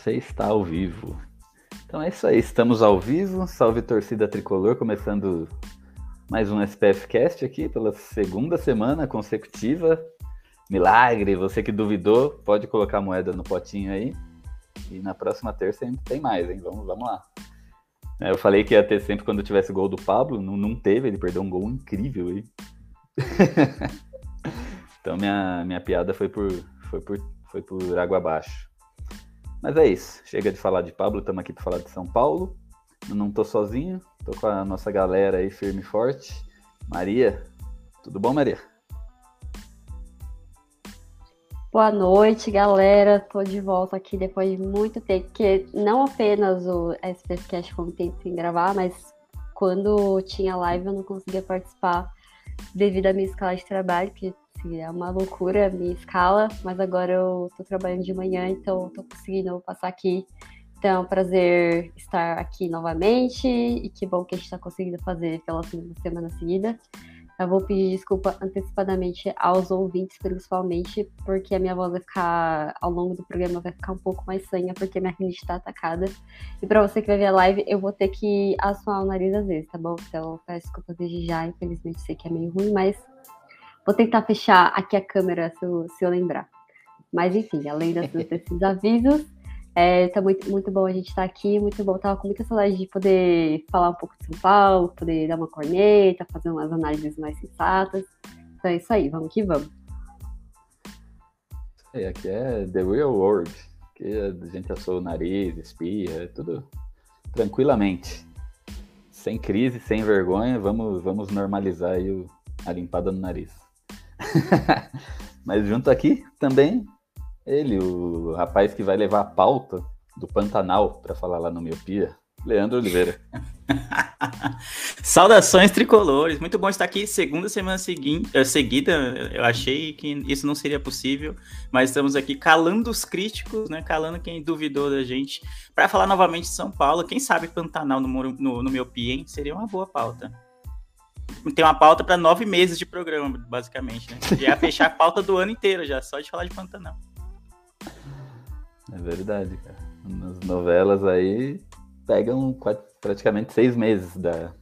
Você está ao vivo. Então é isso aí, estamos ao vivo. Salve torcida tricolor, começando mais um SPF Cast aqui pela segunda semana consecutiva. Milagre, você que duvidou, pode colocar a moeda no potinho aí. E na próxima terça ainda tem mais, hein? Vamos, vamos lá. É, eu falei que ia ter sempre quando tivesse gol do Pablo, não, não teve, ele perdeu um gol incrível aí. então minha, minha piada foi por, foi, por, foi por água abaixo. Mas é isso. Chega de falar de Pablo, estamos aqui para falar de São Paulo. Eu não tô sozinho, tô com a nossa galera aí firme e forte. Maria, tudo bom, Maria? Boa noite, galera. Tô de volta aqui depois de muito tempo, que não apenas o SPCast um tempo sem gravar, mas quando tinha live eu não conseguia participar devido à minha escala de trabalho, que assim, é uma loucura a minha escala, mas agora eu tô trabalhando de manhã, então tô conseguindo passar aqui. Então, é um prazer estar aqui novamente e que bom que a gente está conseguindo fazer pela semana seguida. Eu vou pedir desculpa antecipadamente aos ouvintes, principalmente, porque a minha voz vai ficar, ao longo do programa, vai ficar um pouco mais sanha, porque minha rinite está atacada. E para você que vai ver a live, eu vou ter que assoar o nariz às vezes, tá bom? Então, peço desculpa desde já, infelizmente sei que é meio ruim, mas Vou tentar fechar aqui a câmera se eu, se eu lembrar. Mas enfim, além desses avisos, é, tá muito, muito bom a gente estar tá aqui, muito bom. Tava com muita saudade de poder falar um pouco de São Paulo, poder dar uma corneta, fazer umas análises mais sensatas. Então é isso aí, vamos que vamos. É, aqui é the real world. Aqui a gente assou o nariz, espirra, é tudo tranquilamente. Sem crise, sem vergonha, vamos, vamos normalizar aí o, a limpada no nariz. Mas junto aqui também ele, o rapaz que vai levar a pauta do Pantanal para falar lá no Miopia, Leandro Oliveira. Saudações tricolores, muito bom estar aqui. Segunda semana seguinte, eh, seguida, eu achei que isso não seria possível, mas estamos aqui calando os críticos, né? Calando quem duvidou da gente, para falar novamente de São Paulo. Quem sabe Pantanal no, no, no Miopia, hein? Seria uma boa pauta tem uma pauta para nove meses de programa, basicamente, né? Já fechar a pauta do ano inteiro já, só de falar de Pantanal. É verdade, cara. Nas novelas aí pegam praticamente seis meses da,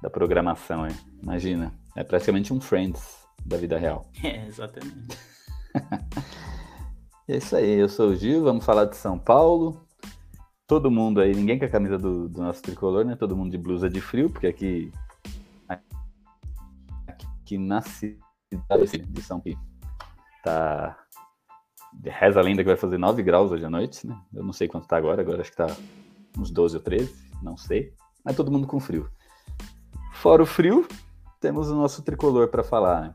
da programação, hein? imagina. É praticamente um Friends da vida real. É, exatamente. é isso aí, eu sou o Gil, vamos falar de São Paulo. Todo mundo aí, ninguém com a camisa do, do nosso tricolor, né? Todo mundo de blusa de frio, porque aqui que na cidade de São Paulo tá reza a lenda que vai fazer 9 graus hoje à noite, né? Eu não sei quanto tá agora, agora acho que tá uns 12 ou 13, não sei. Mas todo mundo com frio. Fora o frio, temos o nosso tricolor para falar, né?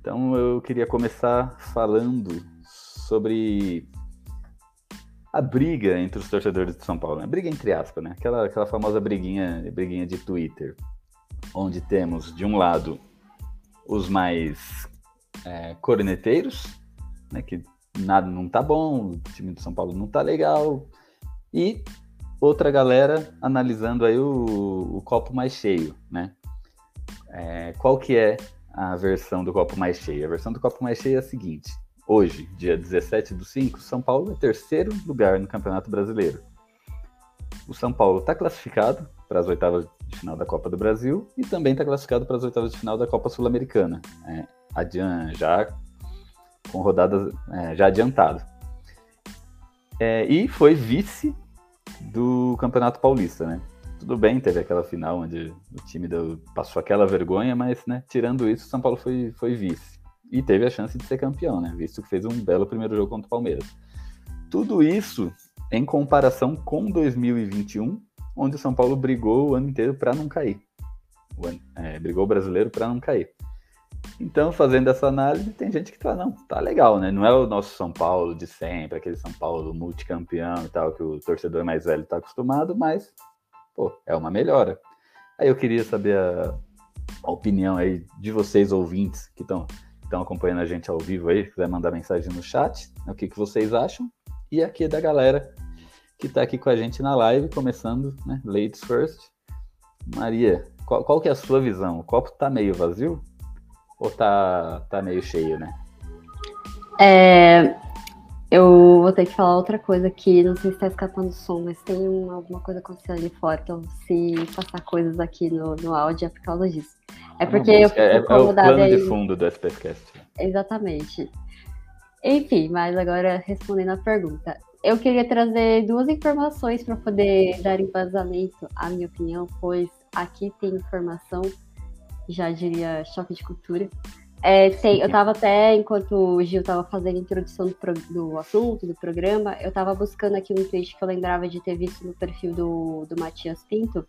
Então eu queria começar falando sobre a briga entre os torcedores de São Paulo, né? Briga entre aspas, né? Aquela, aquela famosa briguinha, briguinha de Twitter, onde temos de um lado os mais é, corneteiros, né, que nada não tá bom, o time do São Paulo não tá legal, e outra galera analisando aí o, o copo mais cheio, né? É, qual que é a versão do copo mais cheio? A versão do copo mais cheio é a seguinte: hoje, dia 17 do 5, São Paulo é terceiro lugar no Campeonato Brasileiro. O São Paulo está classificado para as oitavas final da Copa do Brasil e também está classificado para as oitavas de final da Copa Sul-Americana, é, já com rodadas é, já adiantado. É, e foi vice do Campeonato Paulista, né? Tudo bem, teve aquela final onde o time deu, passou aquela vergonha, mas, né, tirando isso, o São Paulo foi, foi vice. E teve a chance de ser campeão, né? Visto que fez um belo primeiro jogo contra o Palmeiras. Tudo isso em comparação com 2021, onde o São Paulo brigou o ano inteiro para não cair. O, é, brigou o brasileiro para não cair. Então, fazendo essa análise, tem gente que fala, não, tá legal, né? Não é o nosso São Paulo de sempre, aquele São Paulo multicampeão e tal, que o torcedor mais velho tá acostumado, mas, pô, é uma melhora. Aí eu queria saber a, a opinião aí de vocês, ouvintes, que estão acompanhando a gente ao vivo aí, quiser mandar mensagem no chat, né, o que, que vocês acham, e aqui da galera que tá aqui com a gente na live, começando, né, ladies first. Maria, qual, qual que é a sua visão? O copo tá meio vazio? Ou tá, tá meio cheio, né? É, eu vou ter que falar outra coisa aqui, não sei se tá escapando o som, mas tem uma, alguma coisa acontecendo ali fora, então se passar coisas aqui no, no áudio é por causa disso. É porque eu fico é, é, é o plano aí... de fundo do SPFcast. Exatamente. Enfim, mas agora respondendo a pergunta. Eu queria trazer duas informações para poder dar embasamento à minha opinião, pois aqui tem informação já diria choque de cultura. É, tem, eu estava até, enquanto o Gil estava fazendo a introdução do, pro, do, assunto, do programa, eu estava buscando aqui um tweet que eu lembrava de ter visto no perfil do, do Matias Pinto,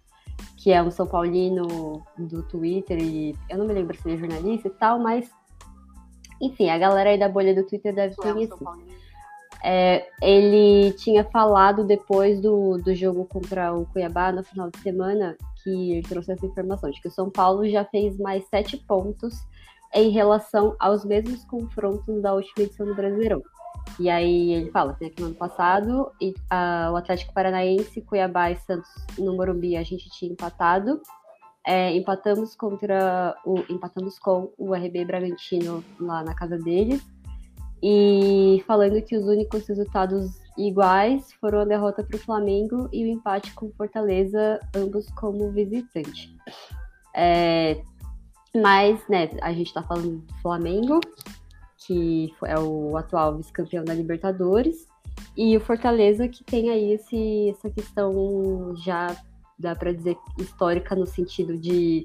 que é um São Paulino do Twitter, e eu não me lembro se ele é jornalista e tal, mas enfim, a galera aí da bolha do Twitter deve conhecer. É, ele tinha falado depois do, do jogo contra o Cuiabá no final de semana que ele trouxe essa informação de que o São Paulo já fez mais sete pontos em relação aos mesmos confrontos da última edição do Brasileirão. E aí ele fala, tem aqui no ano passado, e, o Atlético Paranaense, Cuiabá e Santos no Morumbi a gente tinha empatado. É, empatamos contra o. Empatamos com o RB Bragantino lá na casa deles. E falando que os únicos resultados iguais foram a derrota para o Flamengo e o empate com Fortaleza, ambos como visitante. É, mas, né, a gente está falando do Flamengo, que é o atual vice-campeão da Libertadores, e o Fortaleza, que tem aí esse, essa questão já, dá para dizer, histórica, no sentido de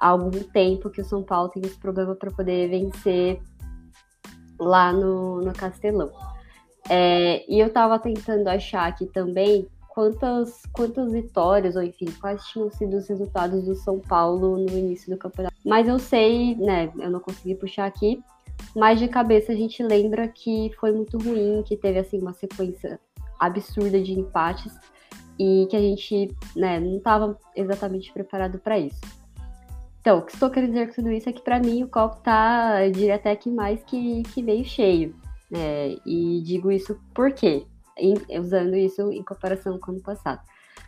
há algum tempo que o São Paulo tem esse problema para poder vencer lá no, no Castelão. É, e eu estava tentando achar aqui também quantas, quantas vitórias, ou enfim, quais tinham sido os resultados do São Paulo no início do campeonato. Mas eu sei, né, eu não consegui puxar aqui, mas de cabeça a gente lembra que foi muito ruim, que teve assim uma sequência absurda de empates e que a gente, né, não estava exatamente preparado para isso. Então, o que estou querendo dizer com tudo isso é que para mim o copo tá, eu diria até que mais que, que meio cheio. É, e digo isso porque, em, usando isso em comparação com o ano passado.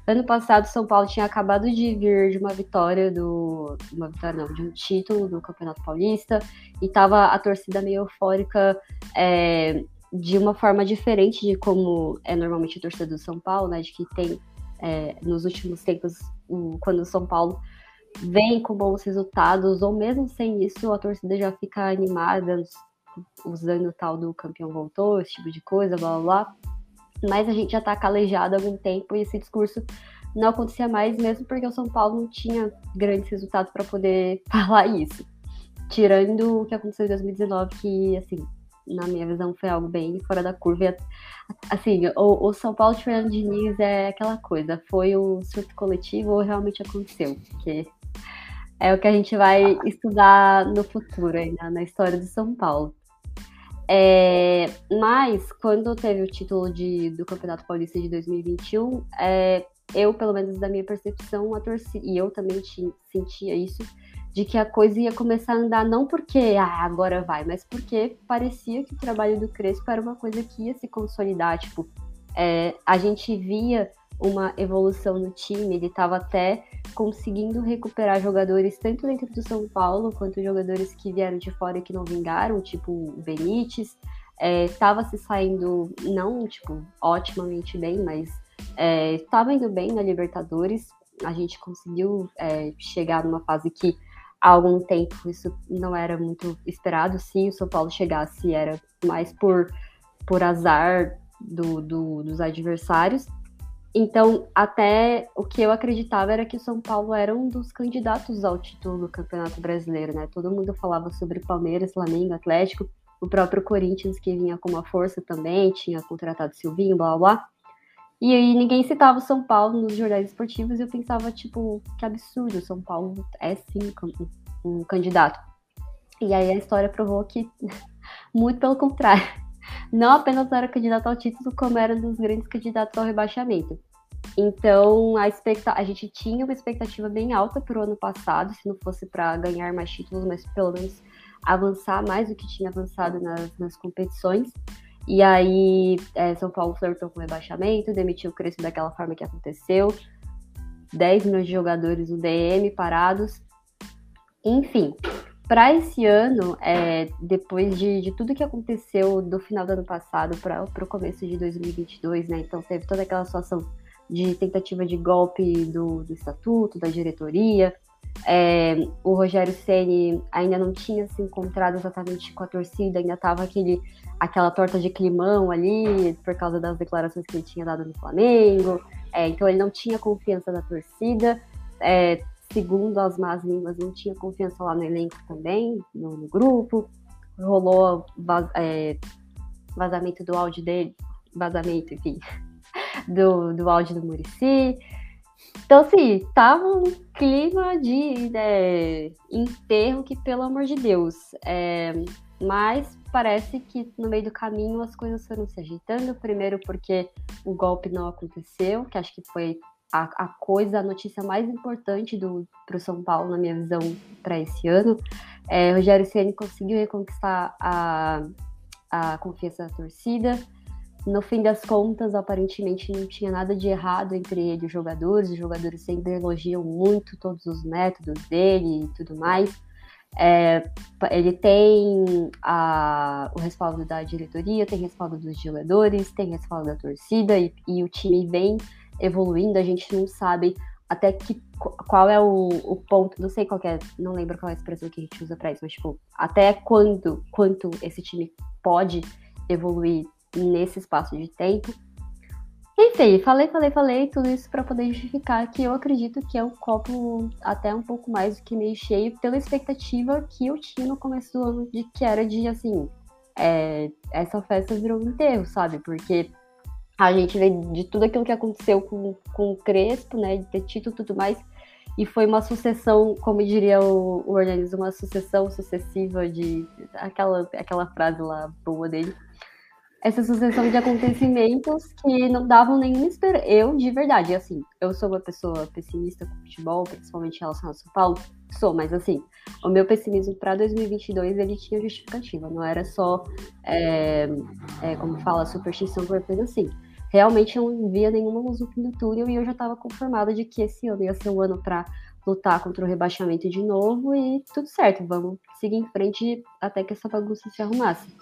Ano passado, São Paulo tinha acabado de vir de uma vitória do. Uma vitória, não, de um título do Campeonato Paulista, e tava a torcida meio eufórica é, de uma forma diferente de como é normalmente a torcida do São Paulo, né? De que tem é, nos últimos tempos, quando o São Paulo vem com bons resultados, ou mesmo sem isso, a torcida já fica animada, usando o tal do campeão voltou, esse tipo de coisa, blá blá blá. Mas a gente já tá calejado há algum tempo e esse discurso não acontecia mais, mesmo porque o São Paulo não tinha grandes resultados para poder falar isso. Tirando o que aconteceu em 2019, que, assim, na minha visão, foi algo bem fora da curva. Assim, o, o São Paulo de Fernando Diniz é aquela coisa, foi um surto coletivo ou realmente aconteceu? Porque é o que a gente vai estudar no futuro, aí, na, história de São Paulo. É, mas, quando teve o título de, do Campeonato Paulista de 2021, é, eu, pelo menos da minha percepção, a torcida, e eu também sentia isso, de que a coisa ia começar a andar não porque ah, agora vai, mas porque parecia que o trabalho do Crespo era uma coisa que ia se consolidar. Tipo, é, a gente via uma evolução no time, ele estava até conseguindo recuperar jogadores tanto dentro do São Paulo quanto jogadores que vieram de fora e que não vingaram, tipo o Benítez. Estava é, se saindo, não tipo, otimamente bem, mas estava é, indo bem na Libertadores. A gente conseguiu é, chegar numa fase que há algum tempo isso não era muito esperado. Se o São Paulo chegasse, era mais por, por azar do, do, dos adversários. Então, até o que eu acreditava era que o São Paulo era um dos candidatos ao título do Campeonato Brasileiro, né? Todo mundo falava sobre Palmeiras, Flamengo, Atlético, o próprio Corinthians que vinha com uma força também, tinha contratado Silvinho, blá blá. E aí ninguém citava o São Paulo nos jornais esportivos e eu pensava, tipo, que absurdo, o São Paulo é sim um candidato. E aí a história provou que, muito pelo contrário, não apenas era candidato ao título, como era um dos grandes candidatos ao rebaixamento. Então, a, expecta a gente tinha uma expectativa bem alta para o ano passado, se não fosse para ganhar mais títulos, mas pelo menos avançar mais do que tinha avançado nas, nas competições. E aí, é, São Paulo flertou com o rebaixamento, demitiu o Crespo daquela forma que aconteceu. 10 milhões de jogadores no DM parados. Enfim, para esse ano, é, depois de, de, tudo que aconteceu do final do ano passado para o começo de 2022, né? Então teve toda aquela situação de tentativa de golpe do, do estatuto, da diretoria. É, o Rogério Ceni ainda não tinha se encontrado exatamente com a torcida, ainda estava aquele aquela torta de climão ali por causa das declarações que ele tinha dado no Flamengo. É, então ele não tinha confiança da torcida. É, segundo as más línguas, não tinha confiança lá no elenco também, no, no grupo. Rolou vaz, é, vazamento do áudio dele, vazamento, enfim, do, do áudio do Murici. Então, assim, tava um clima de né, enterro que, pelo amor de Deus. É, mas parece que no meio do caminho as coisas foram se ajeitando. Primeiro, porque o golpe não aconteceu, que acho que foi a, a coisa, a notícia mais importante para o São Paulo, na minha visão, para esse ano. É, Rogério Ceni conseguiu reconquistar a, a confiança da torcida. No fim das contas, aparentemente não tinha nada de errado entre ele e os jogadores. Os jogadores sempre elogiam muito todos os métodos dele e tudo mais. É, ele tem a, o respaldo da diretoria, tem respaldo dos jogadores, tem respaldo da torcida e, e, o time vem evoluindo. A gente não sabe até que qual é o, o ponto, não sei qual é, não lembro qual é a expressão que a gente usa para isso, mas tipo, até quando, quanto esse time pode evoluir nesse espaço de tempo. Enfim, falei, falei, falei tudo isso para poder justificar que eu acredito que é um copo até um pouco mais do que meio cheio pela expectativa que eu tinha no começo do ano de que era de assim, é, essa festa virou um enterro, sabe? Porque a gente vê de tudo aquilo que aconteceu com, com o Crespo, né, de ter título e tudo mais, e foi uma sucessão, como diria o, o uma sucessão sucessiva de aquela, aquela frase lá boa dele, essa sucessão de acontecimentos que não davam nenhuma esperança. Eu, de verdade, assim, eu sou uma pessoa pessimista com futebol, principalmente em relação ao São Paulo, sou, mas assim, o meu pessimismo para 2022 ele tinha justificativa, não era só, é, é, como fala, superstição por coisa assim. Realmente eu não via nenhuma luz no túnel e eu já estava conformada de que esse ano ia ser um ano para lutar contra o rebaixamento de novo e tudo certo, vamos seguir em frente até que essa bagunça se arrumasse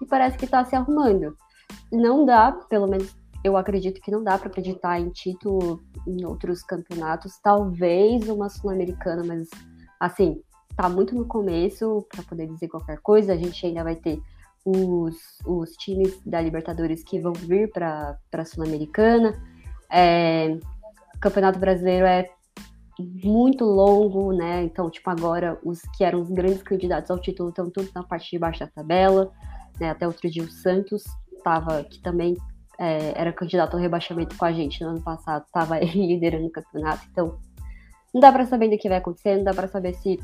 e parece que está se arrumando. Não dá, pelo menos eu acredito que não dá para acreditar em título em outros campeonatos, talvez uma sul-americana, mas assim, tá muito no começo para poder dizer qualquer coisa. A gente ainda vai ter os, os times da Libertadores que vão vir para a Sul-Americana. É, o Campeonato Brasileiro é muito longo, né? Então, tipo, agora os que eram os grandes candidatos ao título estão todos na parte de baixo da tabela. Né? Até outro dia o Santos estava, que também é, era candidato ao rebaixamento com a gente no ano passado, estava liderando o campeonato. Então, não dá para saber do que vai acontecer, não dá para saber se,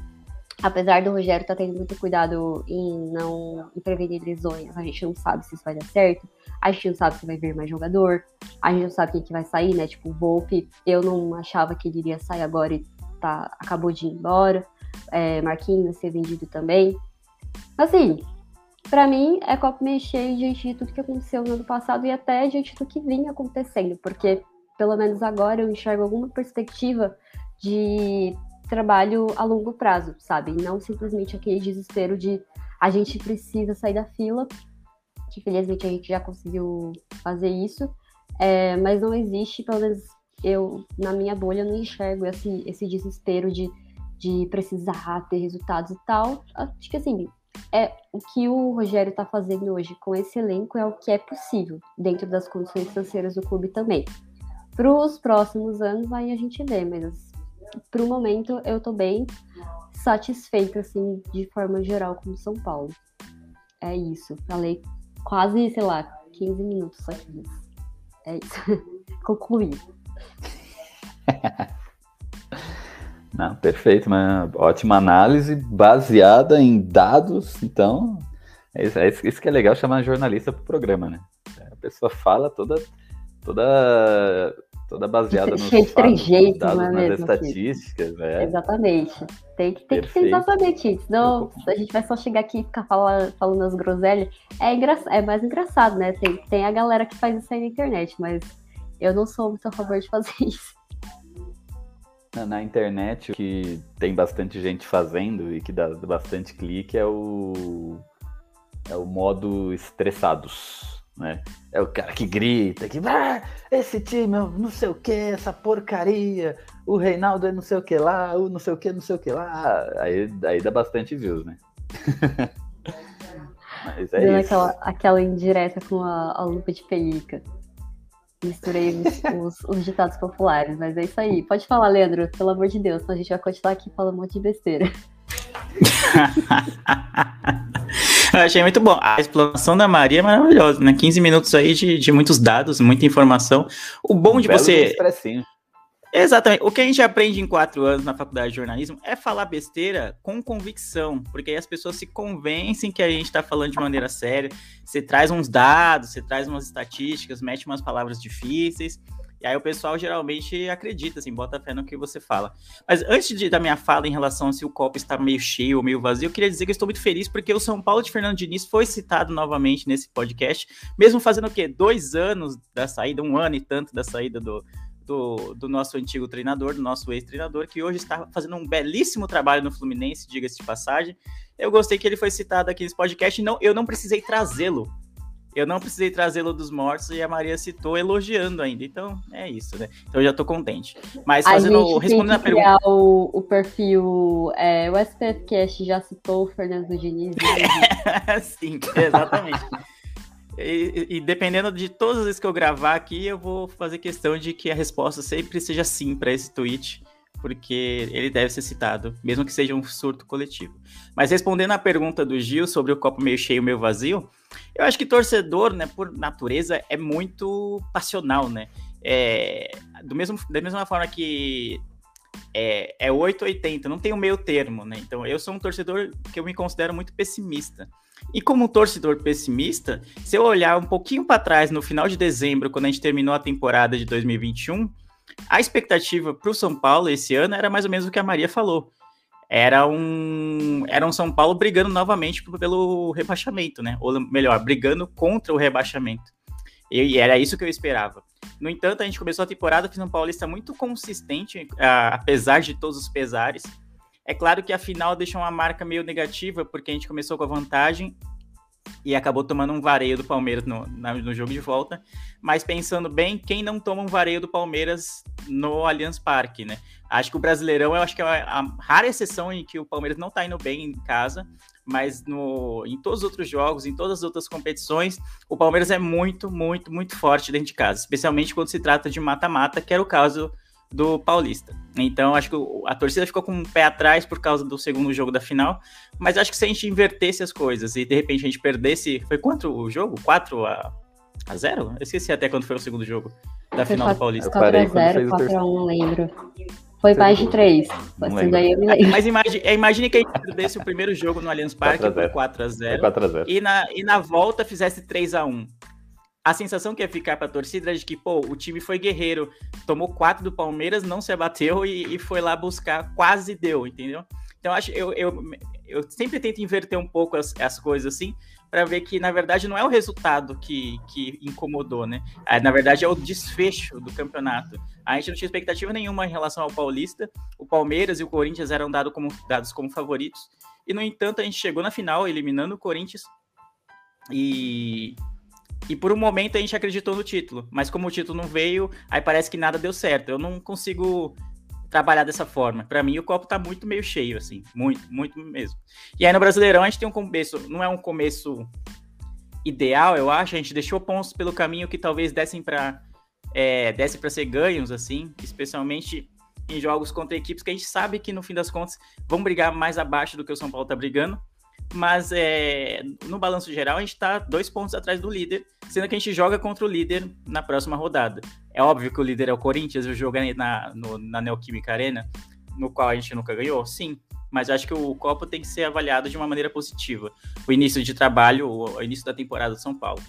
apesar do Rogério estar tá tendo muito cuidado em não em prevenir lesões, a gente não sabe se isso vai dar certo, a gente não sabe se vai vir mais jogador, a gente não sabe quem que vai sair, né? Tipo, o Volpe, eu não achava que ele iria sair agora e tá, acabou de ir embora. É, Marquinhos ser vendido também. Assim, para mim, é copo meio cheio diante de tudo que aconteceu no ano passado e até diante do que vinha acontecendo, porque pelo menos agora eu enxergo alguma perspectiva de trabalho a longo prazo, sabe? Não simplesmente aquele desespero de a gente precisa sair da fila, que felizmente a gente já conseguiu fazer isso, é, mas não existe, pelo menos eu, na minha bolha, não enxergo esse, esse desespero de, de precisar ter resultados e tal. Acho que assim, é o que o Rogério está fazendo hoje com esse elenco é o que é possível, dentro das condições financeiras do clube também. Para os próximos anos, aí a gente vê, mas para o momento eu estou bem satisfeita, assim, de forma geral com São Paulo. É isso. Falei quase, sei lá, 15 minutos aqui. É isso. Concluí. Não, perfeito, mas ótima análise baseada em dados, então é isso, é isso que é legal chamar jornalista para o programa, né? A pessoa fala toda toda toda baseada nos Cheio de trejeito, dados, é nas estatísticas, né? Exatamente. Tem que, tem que ser exatamente isso. Senão a gente vai só chegar aqui e ficar falando, falando as groselhas. É, engra... é mais engraçado, né? Tem, tem a galera que faz isso aí na internet, mas eu não sou muito a favor de fazer isso. Na, na internet, o que tem bastante gente fazendo e que dá bastante clique é o é o modo estressados, né? É o cara que grita, que ah, esse time, não sei o que, essa porcaria, o Reinaldo é não sei o que lá, o não sei o que, não sei o que lá. Aí, aí dá bastante views, né? Mas é Dando isso. aquela, aquela indireta com a, a lupa de pelica. Misturei os, os- os ditados populares, mas é isso aí. Pode falar, Leandro, pelo amor de Deus, senão a gente vai continuar aqui falando um monte de besteira. Eu achei muito bom. A explanação da Maria é maravilhosa, né? 15 minutos aí de, de muitos dados, muita informação. O bom de Belo você. Exatamente. O que a gente aprende em quatro anos na faculdade de jornalismo é falar besteira com convicção, porque aí as pessoas se convencem que a gente está falando de maneira séria. Você traz uns dados, você traz umas estatísticas, mete umas palavras difíceis, e aí o pessoal geralmente acredita, assim, bota fé no que você fala. Mas antes de, da minha fala em relação a se o copo está meio cheio ou meio vazio, eu queria dizer que eu estou muito feliz porque o São Paulo de Fernando Diniz foi citado novamente nesse podcast, mesmo fazendo o quê? Dois anos da saída, um ano e tanto da saída do, do, do nosso antigo treinador, do nosso ex-treinador, que hoje está fazendo um belíssimo trabalho no Fluminense, diga-se de passagem. Eu gostei que ele foi citado aqui nesse podcast, não, eu não precisei trazê-lo. Eu não precisei trazê-lo dos mortos e a Maria citou elogiando ainda. Então, é isso, né? Então eu já tô contente. Mas A fazendo, gente tem respondendo a pergunta. o, o perfil. É, o SPFcast já citou o Fernando Diniz. né? Sim, exatamente. E, e- e dependendo de todas as vezes que eu gravar aqui, eu vou fazer questão de que a resposta sempre seja sim para esse tweet, porque ele deve ser citado, mesmo que seja um surto coletivo. Mas respondendo à pergunta do Gil sobre o copo meio cheio, meio vazio, eu acho que torcedor, né, por natureza, é muito passional, né? É, do mesmo, da mesma forma que é, é 880, não tem o meio termo, né? Então eu sou um torcedor que eu me considero muito pessimista. E como torcedor pessimista, se eu olhar um pouquinho para trás, no final de dezembro, quando a gente terminou a temporada de 2021, a expectativa para o São Paulo esse ano era mais ou menos o que a Maria falou. Era um, era um São Paulo brigando novamente pelo rebaixamento, né? Ou melhor, brigando contra o rebaixamento. E, era isso que eu esperava. No entanto, a gente começou a temporada com o São Paulista muito consistente, apesar de todos os pesares. É claro que a final deixou uma marca meio negativa, porque a gente começou com a vantagem e acabou tomando um vareio do Palmeiras no, na- no jogo de volta. Mas pensando bem, quem não toma um vareio do Palmeiras no Allianz Parque, né? Acho que o Brasileirão, eu acho que é a rara exceção em que o Palmeiras não tá indo bem em casa, mas no, em todos os outros jogos, em todas as outras competições, o Palmeiras é muito, muito, muito forte dentro de casa, especialmente quando se trata de mata-mata, que era o caso do Paulista. Então, acho que o- a torcida ficou com um pé atrás por causa do segundo jogo da final, mas acho que se a gente invertesse as coisas e de repente a gente perdesse. Foi quanto o jogo? 4 a, a 0? Eu esqueci até quando foi o segundo jogo da Foi final do quatro- Paulista. Eu parei quando 4x0, fez o 4x1, não lembro. Foi mais de 3. Não Assim, lembro. daí eu me lembro. Mas imagine, é, imagine que a gente perdesse o primeiro jogo no Allianz Parque 4 a por 0. 4 a É 0 4x0. e na, e na volta fizesse 3 a 1 A sensação que ia ficar pra torcida é de que, pô, o time foi guerreiro, tomou 4 do Palmeiras, não se abateu e, e foi lá buscar, quase deu, entendeu? Então, acho eu, eu, eu sempre tento inverter um pouco as, as coisas assim, para ver que, na verdade, não é o resultado que, que incomodou, né? Ah, Na verdade, é o desfecho do campeonato. A gente não tinha expectativa nenhuma em relação ao Paulista. O Palmeiras e o Corinthians eram dado como, dados como favoritos. E, no entanto, a gente chegou na final, eliminando o Corinthians. E, e por um momento a gente acreditou no título. Mas como o título não veio, aí parece que nada deu certo. Eu não consigo trabalhar dessa forma. Para mim, o copo tá muito meio cheio, assim. Muito, muito mesmo. E aí no Brasileirão a gente tem um começo, não é um começo ideal, eu acho. A gente deixou pontos pelo caminho que talvez dessem para é, desse para ser ganhos, assim, especialmente em jogos contra equipes que a gente sabe que no fim das contas vão brigar mais abaixo do que o São Paulo tá brigando. Mas é, no balanço geral, a gente tá dois pontos atrás do líder, sendo que a gente joga contra o líder na próxima rodada. É óbvio que o líder é o Corinthians, o jogo é na, no, na Neoquímica Arena, no qual a gente nunca ganhou? Sim. Mas eu acho que o Copa tem que ser avaliado de uma maneira positiva. O início de trabalho, o início da temporada do São Paulo.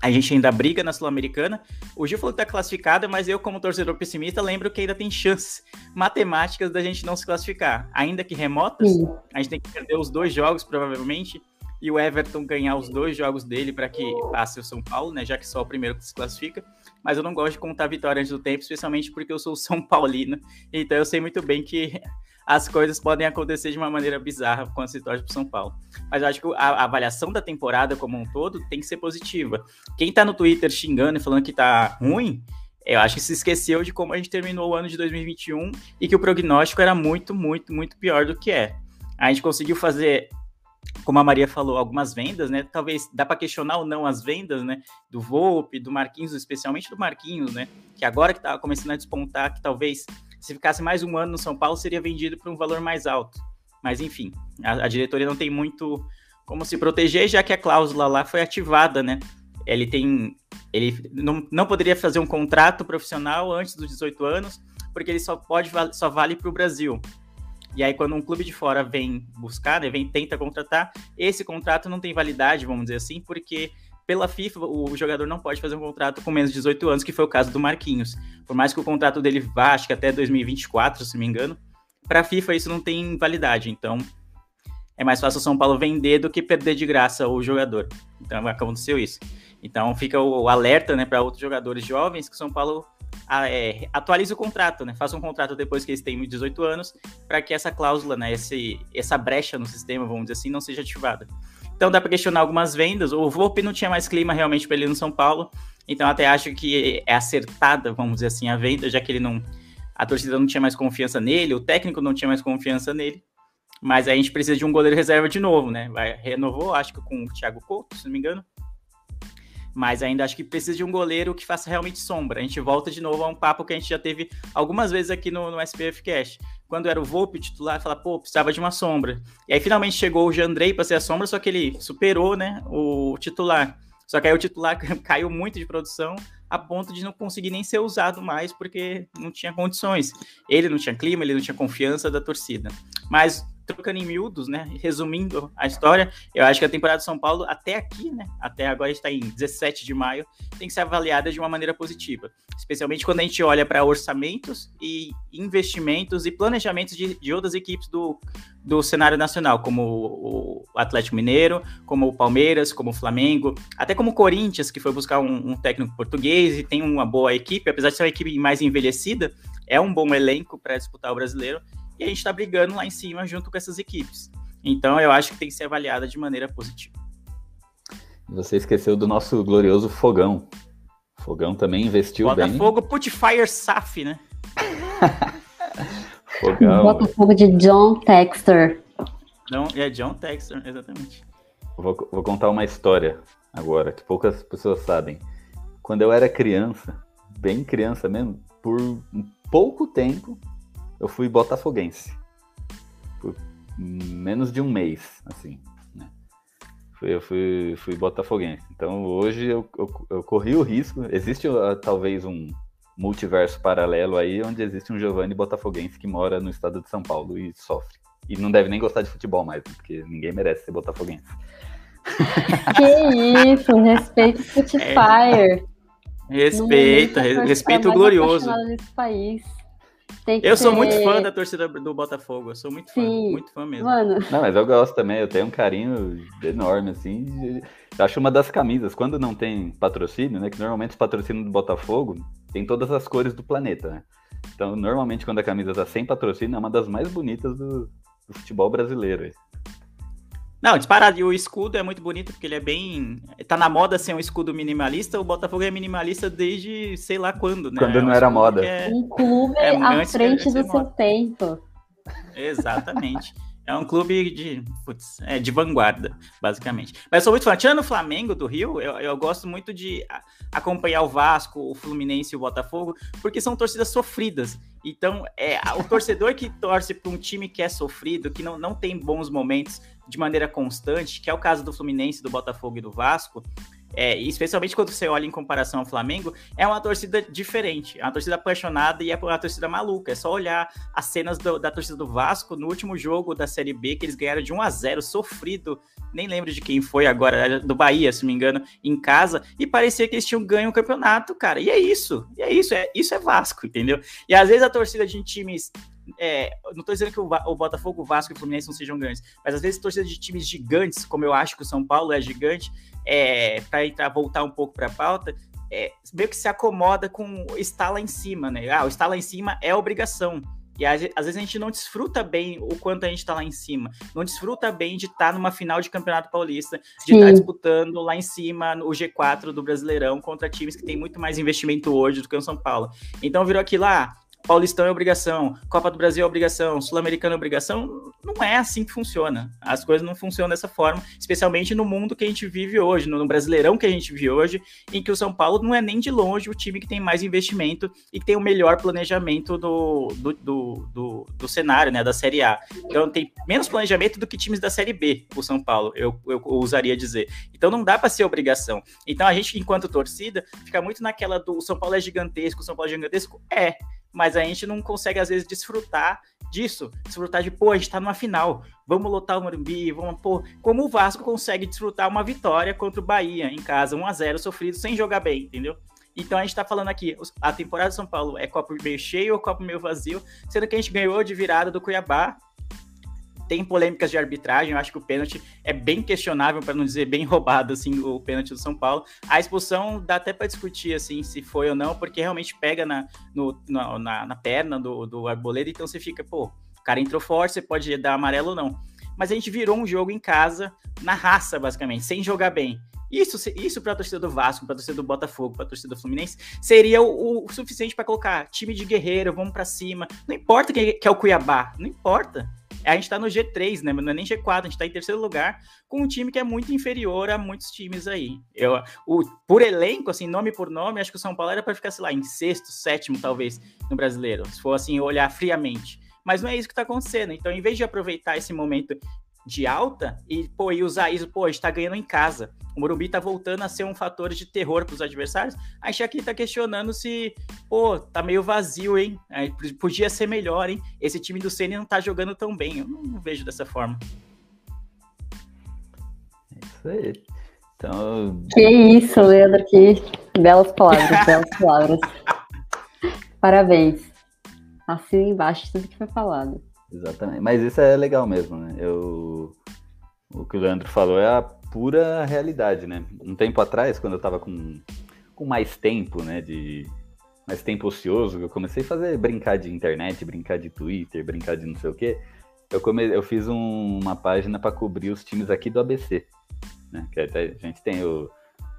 A gente ainda briga na Sul-Americana. O Gil falou que tá classificado, mas eu, como torcedor pessimista, lembro que ainda tem chances matemáticas da gente não se classificar. Ainda que remotas, Sim. a gente tem que perder os dois jogos, provavelmente, e o Everton ganhar os dois jogos dele para que passe o São Paulo, né? Já que só o primeiro que se classifica. Mas eu não gosto de contar vitória antes do tempo, especialmente porque eu sou São Paulino. Então eu sei muito bem que as coisas podem acontecer de uma maneira bizarra quando se torce para São Paulo. Mas eu acho que a, avaliação da temporada como um todo tem que ser positiva. Quem tá no Twitter xingando e falando que tá ruim, eu acho que se esqueceu de como a gente terminou o ano de 2021 e que o prognóstico era muito, muito, muito pior do que é. A gente conseguiu fazer, como a Maria falou, algumas vendas, né? Talvez dá para questionar ou não as vendas, né? Do Volpe, do Marquinhos, especialmente do Marquinhos, né? Que agora que tá começando a despontar, que talvez se ficasse mais um ano no São Paulo, seria vendido por um valor mais alto. Mas enfim, a, a diretoria não tem muito como se proteger, já que a cláusula lá foi ativada, né? Ele tem. Ele não, não poderia fazer um contrato profissional antes dos 18 anos, porque ele só pode só vale para o Brasil. E aí, quando um clube de fora vem buscar, né, vem tenta contratar, esse contrato não tem validade, vamos dizer assim, porque pela FIFA, o jogador não pode fazer um contrato com menos de 18 anos, que foi o caso do Marquinhos. Por mais que o contrato dele vá, acho que até 2024, se não me engano, para a FIFA isso não tem validade. Então, é mais fácil o São Paulo vender do que perder de graça o jogador. Então, aconteceu isso. Então, fica o alerta né, para outros jogadores jovens que o São Paulo é, atualize o contrato, né? Faça um contrato depois que eles têm 18 anos, para que essa cláusula, né, esse, essa brecha no sistema, vamos dizer assim, não seja ativada. Então dá para questionar algumas vendas. O Volpe não tinha mais clima realmente para ele no São Paulo. Então até acho que é acertada, vamos dizer assim, a venda, já que ele não. A torcida não tinha mais confiança nele, o técnico não tinha mais confiança nele. Mas a gente precisa de um goleiro reserva de novo, né? Vai, renovou, acho que com o Thiago Couto, se não me engano. Mas ainda acho que precisa de um goleiro que faça realmente sombra. A gente volta de novo a um papo que a gente já teve algumas vezes aqui no, no SPF Cash. Quando era o Volpe titular, fala, pô, precisava de uma sombra. E aí finalmente chegou o Jandrei para ser a sombra, só que ele superou, né, o titular. Só que aí o titular caiu muito de produção a ponto de não conseguir nem ser usado mais porque não tinha condições. Ele não tinha clima, ele não tinha confiança da torcida. Mas trocando em miúdos, né? Resumindo a história, eu acho que a temporada de São Paulo, até aqui, né? Até agora está em 17 de maio, tem que ser avaliada de uma maneira positiva. Especialmente quando a gente olha para orçamentos e investimentos e planejamentos de, de outras equipes do, do cenário nacional, como o Atlético Mineiro, como o Palmeiras, como o Flamengo, até como o Corinthians, que foi buscar um, um técnico português e tem uma boa equipe, apesar de ser uma equipe mais envelhecida, é um bom elenco para disputar o brasileiro e a gente está brigando lá em cima junto com essas equipes. Então eu acho que tem que ser avaliada de maneira positiva. Você esqueceu do nosso glorioso Fogão. Fogão também investiu Botafogo, bem. Botafogo Putfire SAF, né? Fogão. Botafogo de John Textor. Não, é John Textor, exatamente. Vou, vou contar uma história agora, que poucas pessoas sabem. Quando eu era criança, bem criança mesmo, por pouco tempo, eu fui botafoguense. Por menos de um mês, assim. Né? Eu fui, fui botafoguense. Então hoje eu, eu, eu corri o risco. Existe uh, talvez um multiverso paralelo aí, onde existe um Giovanni botafoguense que mora no estado de São Paulo e sofre. E não deve nem gostar de futebol mais, né? porque ninguém merece ser botafoguense. Que isso, respeito o Fire. É. Respeita, respeito o glorioso. Nesse país eu sou muito fã da torcida do Botafogo, eu sou muito fã, Sim. muito fã mesmo. Mano. Não, mas eu gosto também, eu tenho um carinho enorme, assim. Eu acho uma das camisas, quando não tem patrocínio, né? Que normalmente os patrocínios do Botafogo tem todas as cores do planeta, né? Então, normalmente, quando a camisa tá sem patrocínio, é uma das mais bonitas do, do futebol brasileiro. Não, disparado. E o escudo é muito bonito, porque ele é bem. Tá na moda ser um escudo minimalista. O Botafogo é minimalista desde sei lá quando, né? Quando é não era moda. É... Um clube é, à frente do seu moda. tempo. Exatamente. É um clube de, putz, é, de vanguarda, basicamente. Mas eu sou muito fã. Tirando o Flamengo do Rio, eu, eu gosto muito de acompanhar o Vasco, o Fluminense e o Botafogo, porque são torcidas sofridas. Então, é, o torcedor que torce para um time que é sofrido, que não, não tem bons momentos de maneira constante, que é o caso do Fluminense, do Botafogo e do Vasco, é, especialmente quando você olha em comparação ao Flamengo, é uma torcida diferente, é uma torcida apaixonada e é uma torcida maluca. É só olhar as cenas do, da torcida do Vasco no último jogo da Série B, que eles ganharam de 1 a 0 sofrido, nem lembro de quem foi agora, do Bahia, se me engano, em casa, e parecia que eles tinham ganho o campeonato, cara. E é isso, e é isso, é, isso é Vasco, entendeu? E às vezes a torcida de times é, não estou dizendo que o, o, Botafogo, o Vasco e o Fluminense não sejam grandes, mas às vezes torcida de times gigantes, como eu acho que o São Paulo é gigante, é, para voltar um pouco para a pauta, é, meio que se acomoda com estar lá em cima, né? Ah, o estar lá em cima é obrigação. E às, vezes a gente não desfruta bem o quanto a gente está lá em cima. Não desfruta bem de estar tá numa final de Campeonato Paulista, de estar tá disputando lá em cima o G4 do Brasileirão contra times que têm muito mais investimento hoje do que o São Paulo. Então virou aquilo lá. Ah, Paulistão é obrigação, Copa do Brasil é obrigação, Sul-Americano é obrigação. Não é assim que funciona. As coisas não funcionam dessa forma, especialmente no mundo que a gente vive hoje, no Brasileirão que a gente vive hoje, em que o São Paulo não é nem de longe o time que tem mais investimento e que tem o melhor planejamento do, do, do, do, do cenário, né, da Série A. Então tem menos planejamento do que times da Série B, o São Paulo, eu, eu ousaria dizer. Então não dá para ser obrigação. Então a gente, enquanto torcida, fica muito naquela do São Paulo é gigantesco, o São Paulo é gigantesco. É, mas a gente não consegue, às vezes, desfrutar disso. Desfrutar de, pô, a gente tá numa final, vamos lotar o Morumbi, vamos, pô. Como o Vasco consegue desfrutar uma vitória contra o Bahia em casa, 1 a 0 sofrido, sem jogar bem, entendeu? Então a gente tá falando aqui, a temporada de São Paulo é copo meio cheio ou copo meio vazio, sendo que a gente ganhou de virada do Cuiabá tem polêmicas de arbitragem, eu acho que o pênalti é bem questionável, para não dizer bem roubado, assim, o pênalti do São Paulo. A expulsão dá até para discutir, assim, se foi ou não, porque realmente pega na, no, na, na, perna do, do Arboleda, então você fica, pô, o cara entrou forte, você pode dar amarelo ou não. Mas a gente virou um jogo em casa, na raça, basicamente, sem jogar bem. Isso, isso para a torcida do Vasco, para a torcida do Botafogo, para a torcida do Fluminense, seria o, o suficiente para colocar time de guerreiro, vamos para cima. Não importa que, que é o Cuiabá, não importa a gente tá no G3, né? Não é nem G4, a gente tá em terceiro lugar, com um time que é muito inferior a muitos times aí. Eu, o, por elenco, assim, nome por nome, acho que o São Paulo era para ficar, sei lá, em sexto, sétimo, talvez, no brasileiro, se for assim, olhar friamente. Mas não é isso que tá acontecendo. Então, em vez de aproveitar esse momento de alta e, pô, e usar isso, pô, a gente tá ganhando em casa. O Morumbi tá voltando a ser um fator de terror para os adversários. A gente aqui tá questionando se, pô, tá meio vazio, hein? podia ser melhor, hein? Esse time do Ceni não tá jogando tão bem. Eu não, não vejo dessa forma. É isso aí. Então. Que isso, Leandro, que belas palavras, belas palavras. Parabéns. Assim embaixo tudo que foi falado. Exatamente. Mas isso é legal mesmo, né? Eu... O que o Leandro falou é a pura realidade, né? Um tempo atrás, quando eu tava com, com mais tempo, né? De mais tempo ocioso, eu comecei a fazer brincar de internet, brincar de Twitter, brincar de não sei o quê. Eu, come... eu fiz um... uma página para cobrir os times aqui do ABC. Né? Que a gente tem o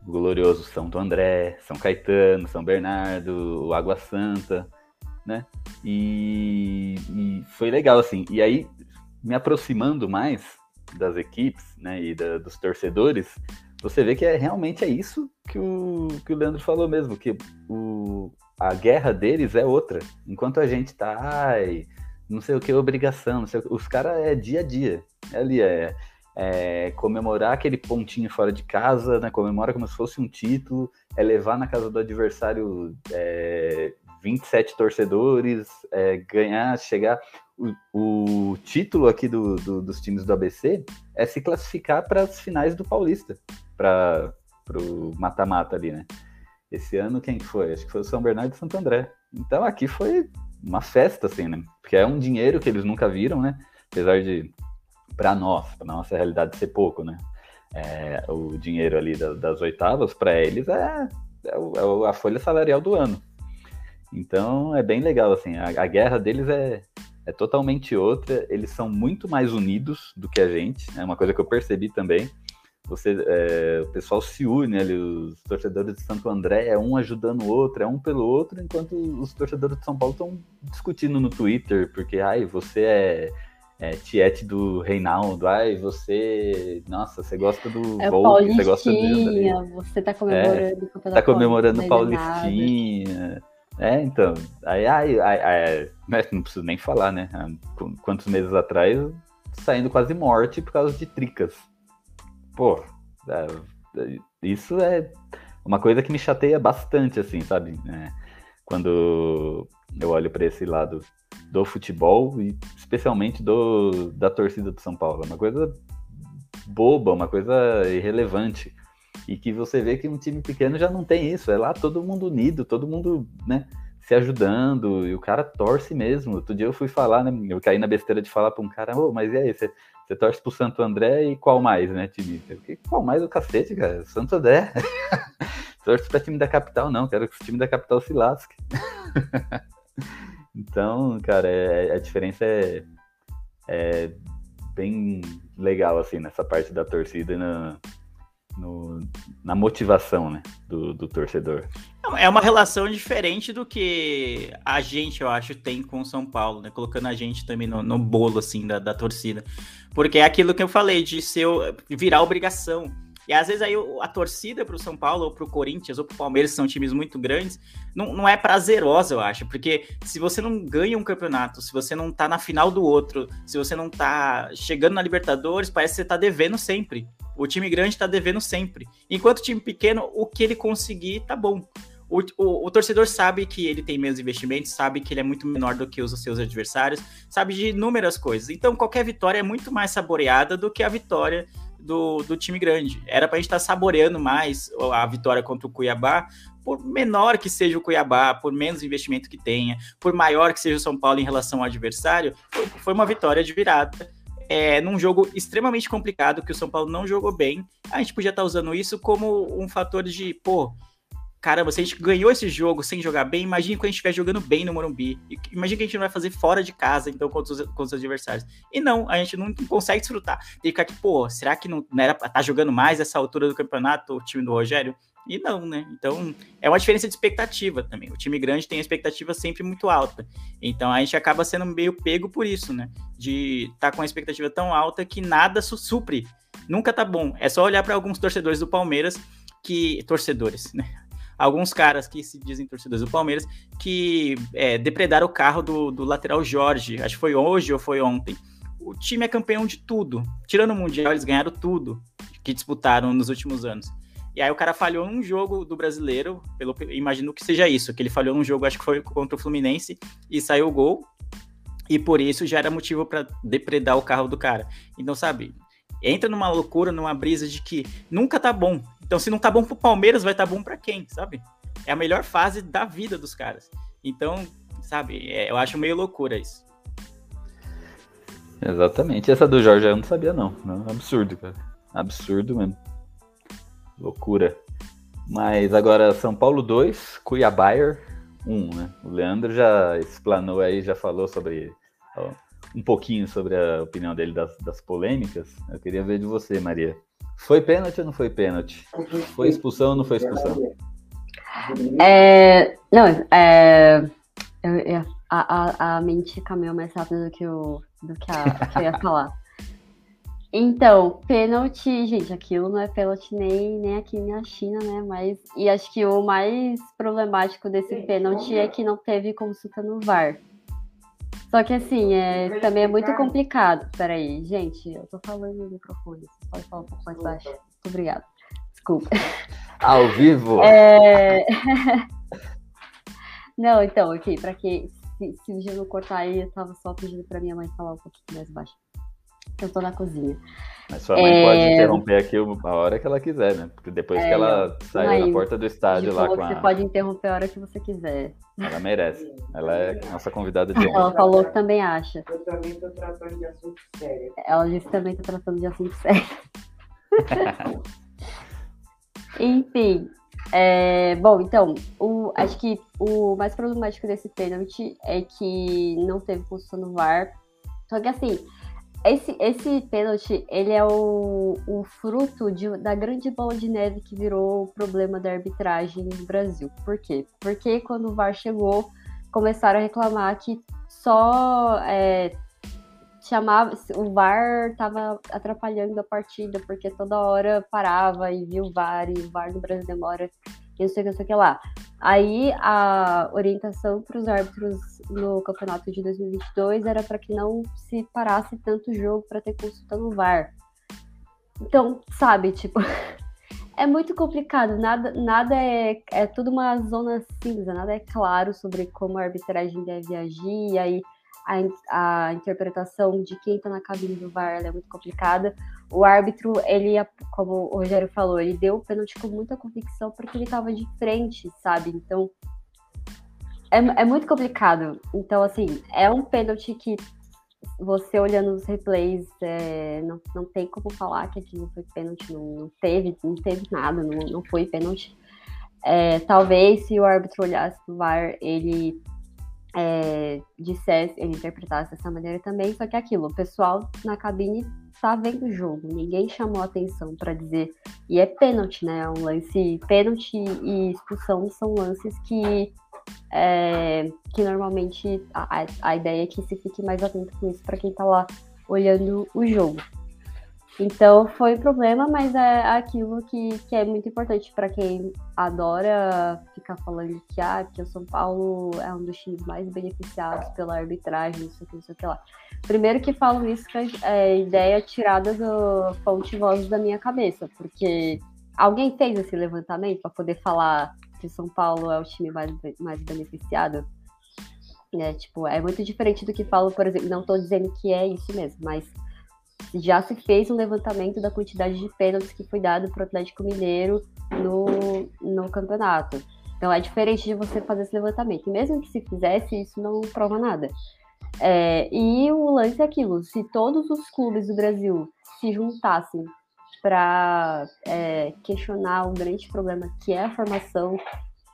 glorioso São André, São Caetano, São Bernardo, o Água Santa né? E, e, foi legal, assim. E aí, me aproximando mais das equipes, né, e da, dos torcedores, você vê que é realmente é isso que o, que o Leandro falou mesmo, que o, a guerra deles é outra. Enquanto a gente tá, ai, não sei o que, obrigação, não sei o que, os caras é dia a dia. É ali é, é, comemorar aquele pontinho fora de casa, né? Comemora como se fosse um título, é levar na casa do adversário é, 27 torcedores, é, ganhar, chegar. O, o título aqui do, do, dos times do ABC é se classificar para as finais do Paulista, para o mata-mata ali, né? Esse ano quem foi? Acho que foi o São Bernardo e Santo André. Então aqui foi uma festa, assim, né? Porque é um dinheiro que eles nunca viram, né? Apesar de, para nós, para nossa realidade, ser pouco, né? É, o dinheiro ali das, das oitavas, para eles, é, é, é, a folha salarial do ano. Então é bem legal, assim, a, a guerra deles é, é totalmente outra, eles são muito mais unidos do que a gente, é uma coisa que eu percebi também. Você, é, o pessoal se une ali, os torcedores de Santo André é um ajudando o outro, é um pelo outro, enquanto os torcedores de São Paulo estão discutindo no Twitter, porque, ai, você é, é tiete do Reinaldo, ai, você, nossa, você gosta do é Volk, você gosta do... Você tá comemorando é, Tá comemorando Paulistinha... É, então. Aí, aí, aí, aí, não preciso nem falar, né? Quantos meses atrás, saindo quase morte por causa de tricas. Pô, é, isso é uma coisa que me chateia bastante, assim, sabe? É, quando eu olho para esse lado do futebol e especialmente do, da torcida do São Paulo. É uma coisa boba, uma coisa irrelevante. E que você vê que um time pequeno já não tem isso. É lá todo mundo unido, todo mundo, né? Se ajudando, e o cara torce mesmo. Outro dia eu fui falar, né? Eu caí na besteira de falar para um cara, oh, mas e aí, você, você torce pro Santo André e qual mais, né, time? Qual mais o cacete, cara? Santo André. torce pra time da capital, não. Quero que o time da capital se lasque. então, cara, é, a diferença é, é bem legal, assim, nessa parte da torcida e na, no, na motivação né, do, do, torcedor. É uma relação diferente do que a gente, eu acho, tem com o São Paulo, né? Colocando a gente também no, no bolo, assim, da, da torcida. Porque é aquilo que eu falei, de ser, virar obrigação. E às vezes aí a torcida para o São Paulo, ou para o Corinthians, ou para o Palmeiras, são times muito grandes, não, não é prazerosa, eu acho. Porque se você não ganha um campeonato, se você não tá na final do outro, se você não tá chegando na Libertadores, parece que você tá devendo sempre. O time grande está devendo sempre. Enquanto o time pequeno, o que ele conseguir tá bom. O, o, o, torcedor sabe que ele tem menos investimentos, sabe que ele é muito menor do que os seus adversários, sabe de inúmeras coisas. Então, qualquer vitória é muito mais saboreada do que a vitória do, do time grande. Era para a gente estar tá saboreando mais a vitória contra o Cuiabá, por menor que seja o Cuiabá, por menos investimento que tenha, por maior que seja o São Paulo em relação ao adversário, foi uma vitória de virada é, num jogo extremamente complicado, que o São Paulo não jogou bem, a gente podia estar usando isso como um fator de, pô, caramba, se a gente ganhou esse jogo sem jogar bem, imagine quando a gente estiver jogando bem no Morumbi. Imagina que a gente não vai fazer fora de casa, então, contra os, contra os adversários. E não, a gente não consegue desfrutar. Tem que ficar aqui, pô, será que não, não era pra estar tá jogando mais essa altura do campeonato o time do Rogério? E não, né? Então, é uma diferença de expectativa também. O time grande tem a expectativa sempre muito alta. Então, a gente acaba sendo meio pego por isso, né? De estar tá com a expectativa tão alta que nada supre. Nunca tá bom. É só olhar para alguns torcedores do Palmeiras que. Torcedores, né? Alguns caras que se dizem torcedores do Palmeiras que é, depredaram o carro do, do lateral Jorge. Acho que foi hoje ou foi ontem. O time é campeão de tudo. Tirando o Mundial, eles ganharam tudo que disputaram nos últimos anos. E aí o cara falhou num jogo do brasileiro, pelo, imagino que seja isso, que ele falhou num jogo, acho que foi contra o Fluminense, e saiu o gol. E por isso já era motivo para depredar o carro do cara. Então, sabe, entra numa loucura, numa brisa de que nunca tá bom. Então, se não tá bom pro Palmeiras, vai tá bom para quem, sabe? É a melhor fase da vida dos caras. Então, sabe, é, eu acho meio loucura isso. Exatamente. Essa do Jorge eu não sabia, não. não absurdo, cara. Absurdo mesmo. Loucura. Mas agora São Paulo 2, Cuiabá 1, né? O Leandro já explanou aí, já falou sobre ó, um pouquinho sobre a opinião dele das, das polêmicas. Eu queria ver de você, Maria. Foi pênalti ou não foi pênalti? Foi expulsão ou não foi expulsão? É, não, é, eu, eu, a, a, a mente caminhou mais rápido do que, o, do que, a, que eu ia falar. Então, pênalti, gente, aquilo não é pênalti nem, nem aqui na China, né? Mas, e acho que o mais problemático desse pênalti é que não teve consulta no VAR. Só que assim, é, também é muito complicado. Peraí, gente, eu tô falando no microfone. Pode falar um pouco mais baixo? Muito obrigada. Desculpa. Ao vivo? É... não, então, aqui, pra que se, se o Gino cortar aí, eu tava só pedindo pra minha mãe falar um pouquinho mais baixo que eu tô na cozinha. Mas sua mãe é... pode interromper aqui a hora que ela quiser, né? Porque depois é, que ela saiu na porta do estádio lá com a... Você pode interromper a hora que você quiser. Ela merece. Ela é nossa convidada de Ela falou que também acha. Eu também tô tratando de assunto sério. Ela disse que também tá tratando de assunto sério. Enfim, é, bom, então, o, acho que o mais problemático desse pênalti é que não teve função no VAR. Só que assim, esse, esse pênalti, ele é o, o fruto de, da grande bola de neve que virou o problema da arbitragem no Brasil. Por quê? Porque quando o VAR chegou, começaram a reclamar que só é, chamava, o VAR estava atrapalhando a partida, porque toda hora parava e via o VAR, e o VAR no Brasil demora e não sei o que, não sei o que lá. Aí a orientação para os árbitros no campeonato de 2022 era para que não se parasse tanto jogo para ter consulta no VAR. Então, sabe, tipo, é muito complicado, nada, nada é, é tudo uma zona cinza, nada é claro sobre como a arbitragem deve agir, e aí a, a interpretação de quem está na cabine do VAR é muito complicada. O árbitro, ele, como o Rogério falou, ele deu o pênalti com muita convicção porque ele estava de frente, sabe? Então, é, é muito complicado. Então, assim, é um pênalti que você olhando os replays, é, não, não tem como falar que aquilo foi pênalti, não, não teve, não teve nada, não, não foi pênalti. É, talvez se o árbitro olhasse o VAR, ele é, dissesse, ele interpretasse dessa maneira também, só que é aquilo, o pessoal na cabine tá vendo o jogo, ninguém chamou atenção para dizer, e é pênalti, né? É um lance, pênalti e expulsão são lances que é, que normalmente a, a ideia é que se fique mais atento com isso para quem tá lá olhando o jogo. Então foi um problema, mas é aquilo que, que é muito importante para quem adora ficar falando que, ah, que o São Paulo é um dos times mais beneficiados pela arbitragem, não sei o que, não sei o que lá. Primeiro que falo isso que é ideia tirada do fonte vozes da minha cabeça, porque alguém fez esse levantamento para poder falar que o São Paulo é o time mais, mais beneficiado? É, tipo, é muito diferente do que falo, por exemplo, não estou dizendo que é isso mesmo, mas já se fez um levantamento da quantidade de pênaltis que foi dado para o Atlético Mineiro no, no campeonato. Então é diferente de você fazer esse levantamento. Mesmo que se fizesse, isso não prova nada. É, e o lance é aquilo: se todos os clubes do Brasil se juntassem para é, questionar um grande problema que é a formação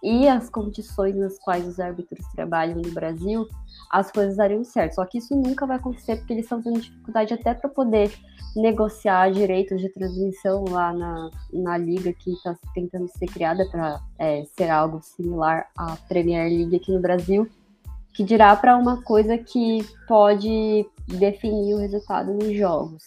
e as condições nas quais os árbitros trabalham no Brasil, as coisas dariam certo. Só que isso nunca vai acontecer porque eles estão tendo dificuldade até para poder negociar direitos de transmissão lá na, na liga que está tentando ser criada para é, ser algo similar à Premier League aqui no Brasil, que dirá para uma coisa que pode definir o resultado nos jogos.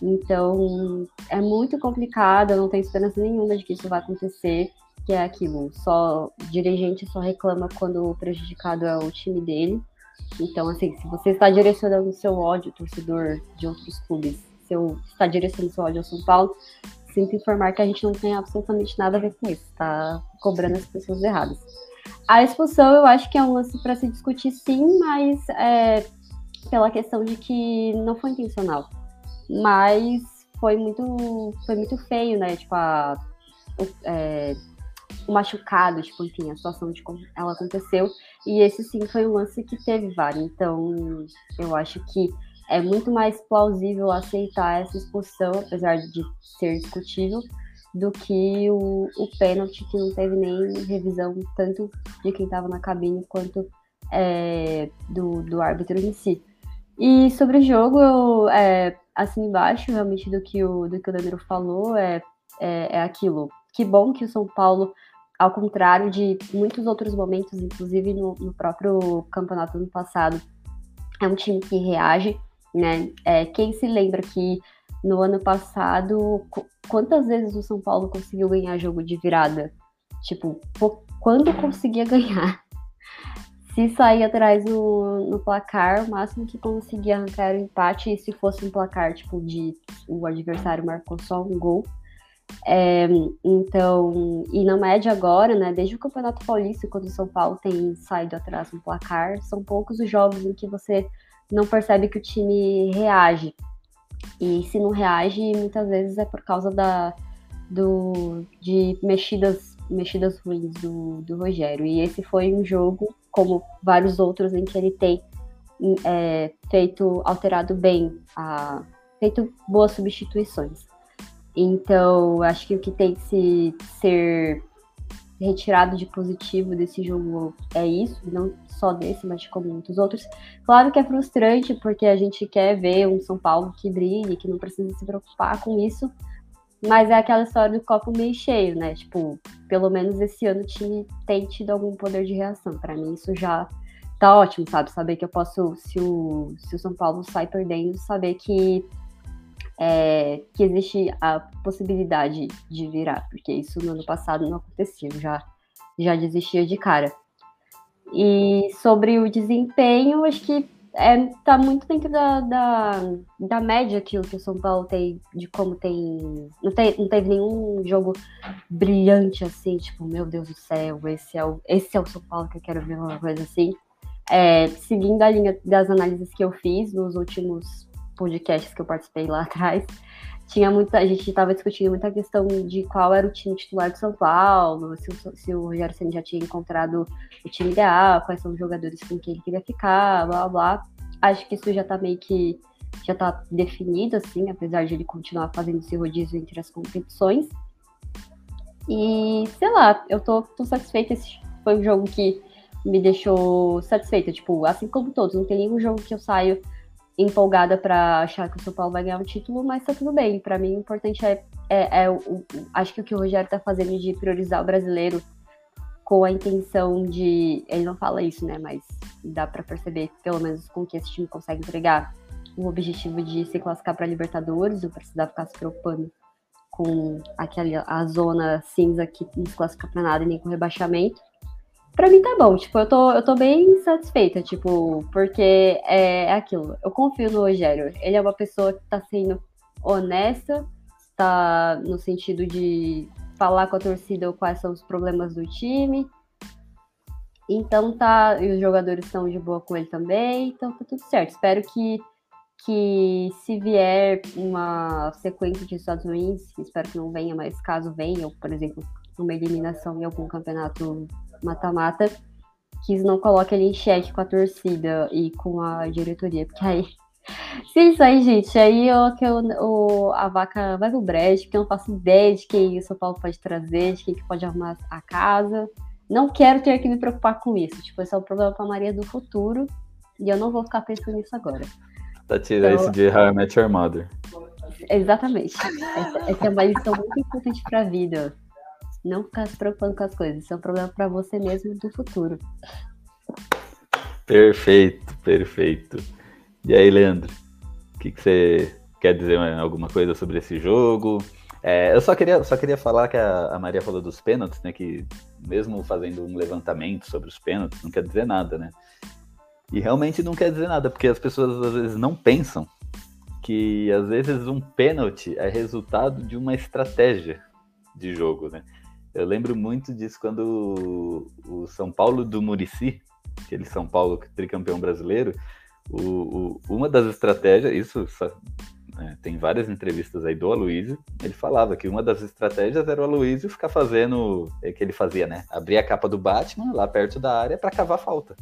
Então, é muito complicado, eu não tenho esperança nenhuma de que isso vai acontecer que é aquilo, só dirigente só reclama quando o prejudicado é o time dele. Então, assim, se você está direcionando seu ódio, torcedor de outros clubes, se está direcionando seu ódio ao São Paulo, sinto informar que a gente não tem absolutamente nada a ver com isso, está cobrando as pessoas erradas. A expulsão eu acho que é um lance para se discutir sim, mas é, pela questão de que não foi intencional. Mas foi muito, foi muito feio, né? Tipo, a, é, machucado, tipo, enfim, a situação de como ela aconteceu. E esse sim foi um lance que teve VAR. Então, eu acho que é muito mais plausível aceitar essa expulsão, apesar de ser discutível, do que o, o pênalti que não teve nem revisão, tanto de quem estava na cabine quanto é, do, do árbitro em si. E sobre o jogo, eu, é, assim embaixo, realmente, do que o, do que o Danilo falou, é, é, é aquilo. Que bom que o São Paulo ao contrário de muitos outros momentos, inclusive no, no próprio campeonato ano passado, é um time que reage, né? É, quem se lembra que no ano passado, quantas vezes o São Paulo conseguiu ganhar jogo de virada? Tipo, quando conseguia ganhar? Se sair atrás no, no placar, o máximo que conseguia arrancar era o empate, e se fosse um placar, tipo, de o adversário marcou só um gol, é, então, e na média agora, né, desde o Campeonato Paulista, quando o São Paulo tem saído atrás no placar, são poucos os jogos em que você não percebe que o time reage. E se não reage, muitas vezes é por causa da, do, de mexidas, mexidas ruins do, do Rogério. E esse foi um jogo, como vários outros, em que ele tem é, feito, alterado bem, a, feito boas substituições. Então, acho que o que tem que se, ser retirado de positivo desse jogo é isso, não só desse, mas como muitos outros. Claro que é frustrante, porque a gente quer ver um São Paulo que brilhe, que não precisa se preocupar com isso, mas é aquela história do copo meio cheio, né? Tipo, pelo menos esse ano o time tem tido algum poder de reação. Para mim, isso já tá ótimo, sabe? Saber que eu posso, se o, se o São Paulo sai perdendo, saber que é, que existe a possibilidade de virar, porque isso no ano passado não acontecia, já, já desistia de cara. E sobre o desempenho, acho que é, tá muito dentro da, da, da média aquilo que o São Paulo tem, de como tem não, tem. não teve nenhum jogo brilhante assim, tipo, meu Deus do céu, esse é o, esse é o São Paulo que eu quero ver, uma coisa assim. É, seguindo a linha das análises que eu fiz nos últimos podcasts que eu participei lá atrás, tinha muita. A gente estava discutindo muita questão de qual era o time titular do São Paulo, se, se o Rogério Senna já tinha encontrado o time ideal, quais são os jogadores com quem ele queria ficar, blá blá. Acho que isso já está meio que já tá definido, assim, apesar de ele continuar fazendo esse rodízio entre as competições. E, sei lá, eu tô, tô satisfeita. Esse foi um jogo que me deixou satisfeita. Tipo, assim como todos, não tem nenhum jogo que eu saio empolgada para achar que o São Paulo vai ganhar um título, mas tá tudo bem. Para mim, o importante é, é, é o, acho que o que o Rogério tá fazendo de priorizar o brasileiro com a intenção de, ele não fala isso, né, mas dá para perceber, pelo menos com que esse time consegue entregar o objetivo de se classificar para Libertadores, não precisar ficar se preocupando com aquela a zona cinza que não se classifica para nada e nem com rebaixamento pra mim tá bom, tipo, eu tô, eu tô bem satisfeita, tipo, porque é, é aquilo. Eu confio no Rogério. Ele é uma pessoa que tá sendo honesta, tá no sentido de falar com a torcida quais são os problemas do time. Então tá, e os jogadores estão de boa com ele também, então tá tudo certo. Espero que, que se vier uma sequência de Estados Unidos, espero que não venha, mas caso venha, por exemplo, uma eliminação em algum campeonato mata-mata, que não coloque ele em xeque com a torcida e com a diretoria, porque aí. Se isso aí, gente, aí eu, que eu, o, a vaca vai pro brejo, porque eu não faço ideia de quem o São Paulo pode trazer, de quem que pode arrumar a casa. Não quero ter que me preocupar com isso. Tipo, esse é um problema pra Maria do futuro. E eu não vou ficar pensando nisso agora. Tá tirando então, isso de How I Met Your Mother. Exatamente. Essa, essa é uma lição muito importante pra vida. Não ficar se preocupando com as coisas. Isso é um problema para você mesmo do futuro. Perfeito, perfeito. E aí, Leandro? O que, que você quer dizer alguma coisa sobre esse jogo? É, eu só queria, só queria falar que a, a, Maria falou dos pênaltis, né? Que mesmo fazendo um levantamento sobre os pênaltis, não quer dizer nada, né? E realmente não quer dizer nada, porque as pessoas às vezes não pensam que às vezes um pênalti é resultado de uma estratégia de jogo, né? Eu lembro muito disso quando o, São Paulo do Murici, aquele São Paulo tricampeão brasileiro, o, o, uma das estratégias, isso é, tem várias entrevistas aí do Aloysio, ele falava que uma das estratégias era o Aloysio ficar fazendo, é que ele fazia, né? Abrir a capa do Batman lá perto da área para cavar falta.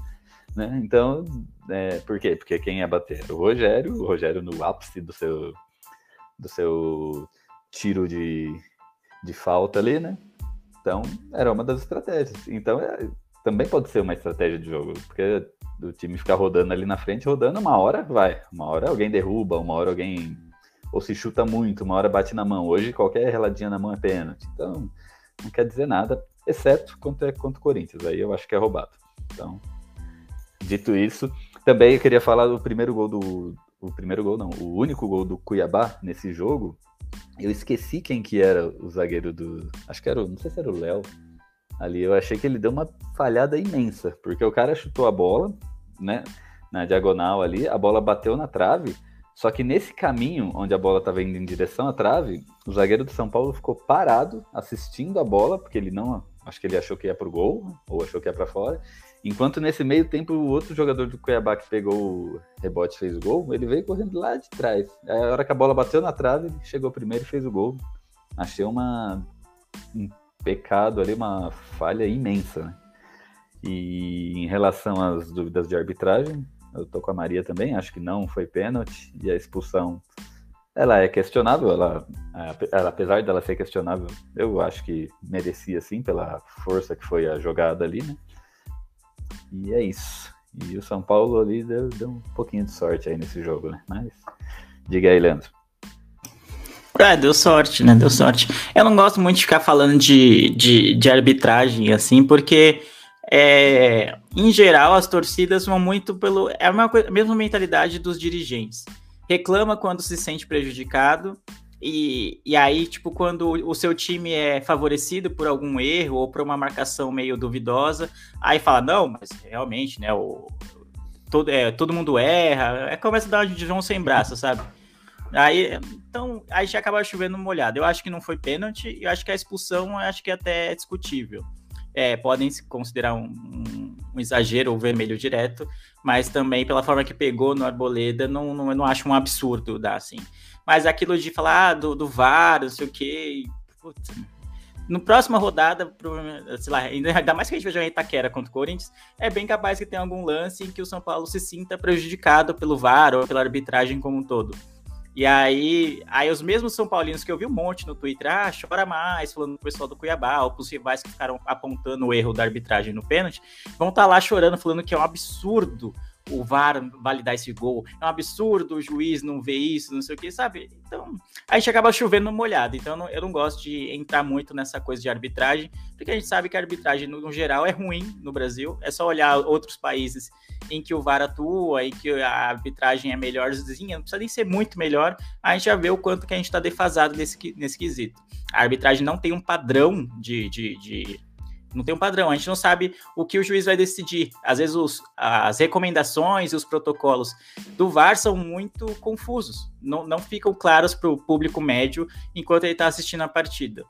Né? Então, é, por quê? Porque quem ia bater o Rogério, o Rogério no ápice do seu, do seu tiro de, de falta ali, né? Então, era uma das estratégias. Então, é, também pode ser uma estratégia de jogo, porque o time ficar rodando ali na frente, rodando, uma hora vai. Uma hora alguém derruba, uma hora alguém ou se chuta muito, uma hora bate na mão. Hoje, qualquer reladinha na mão é pênalti. Então, não quer dizer nada, exceto contra, contra o Corinthians. Aí eu acho que é roubado. Então, dito isso, também eu queria falar do primeiro gol do. O primeiro gol, não, o único gol do Cuiabá nesse jogo, eu esqueci quem que era o zagueiro do. Acho que era. Não sei se era o Léo. Ali eu achei que ele deu uma falhada imensa, porque o cara chutou a bola, né? Na diagonal ali, a bola bateu na trave. Só que nesse caminho, onde a bola estava indo em direção à trave, o zagueiro do São Paulo ficou parado, assistindo a bola, porque ele não. Acho que ele achou que ia pro gol, ou achou que ia para fora. Enquanto nesse meio tempo o outro jogador do Cuiabá que pegou o rebote fez o gol, ele veio correndo lá de trás. A hora que a bola bateu na trave, ele chegou primeiro e fez o gol. Achei uma, um pecado ali, uma falha imensa. Né? E em relação às dúvidas de arbitragem, eu tô com a Maria também, acho que não foi pênalti e a expulsão ela é questionável, ela, ela, apesar dela ser questionável, eu acho que merecia sim pela força que foi a jogada ali, né? E é isso. E o São Paulo ali deu, deu um pouquinho de sorte aí nesse jogo, né? Mas diga aí, Leandro. É, deu sorte, né? Deu sorte. Eu não gosto muito de ficar falando de, de, de arbitragem, assim, porque é, em geral as torcidas vão muito pelo. É a mesma, a mesma mentalidade dos dirigentes. Reclama quando se sente prejudicado e, e aí, tipo, quando o seu time é favorecido por algum erro ou por uma marcação meio duvidosa, aí fala, não, mas realmente, né, o, todo, é, todo mundo erra, é começa a dar de João sem braço, sabe? Aí, então, aí já acaba chovendo molhado. Eu acho que não foi pênalti, eu acho que a expulsão, acho que até é discutível. É, podem se considerar um, um, um exagero ou vermelho direto, mas também pela forma que pegou no Arboleda, não, não, eu não acho um absurdo dar assim. Mas aquilo de falar ah, do, do VAR, não sei o quê. Putz, no próxima rodada, sei lá, ainda mais que a gente jogar em Itaquera contra o Corinthians, é bem capaz que tenha algum lance em que o São Paulo se sinta prejudicado pelo VAR ou pela arbitragem como um todo. E aí, aí os mesmos São Paulinos que eu vi um monte no Twitter, ah, chora mais, falando pro pessoal do Cuiabá, ou pros rivais que ficaram apontando o erro da arbitragem no pênalti, vão estar tá lá chorando, falando que é um absurdo o VAR validar esse gol. É um absurdo o juiz não ver isso, não sei o que, sabe? Então, a gente acaba chovendo molhado. Então, eu não, eu não gosto de entrar muito nessa coisa de arbitragem, porque a gente sabe que a arbitragem, no, no, geral, é ruim no Brasil. É só olhar outros países em que o VAR atua, em que a arbitragem é melhorzinha, não precisa nem ser muito melhor, a gente já vê o quanto que a gente está defasado nesse, nesse quesito. A arbitragem não tem um padrão de, de, de não tem um padrão, a gente não sabe o que o juiz vai decidir. Às vezes os, as recomendações e os protocolos do VAR são muito confusos, não, não ficam claros para o público médio enquanto ele está assistindo a partida.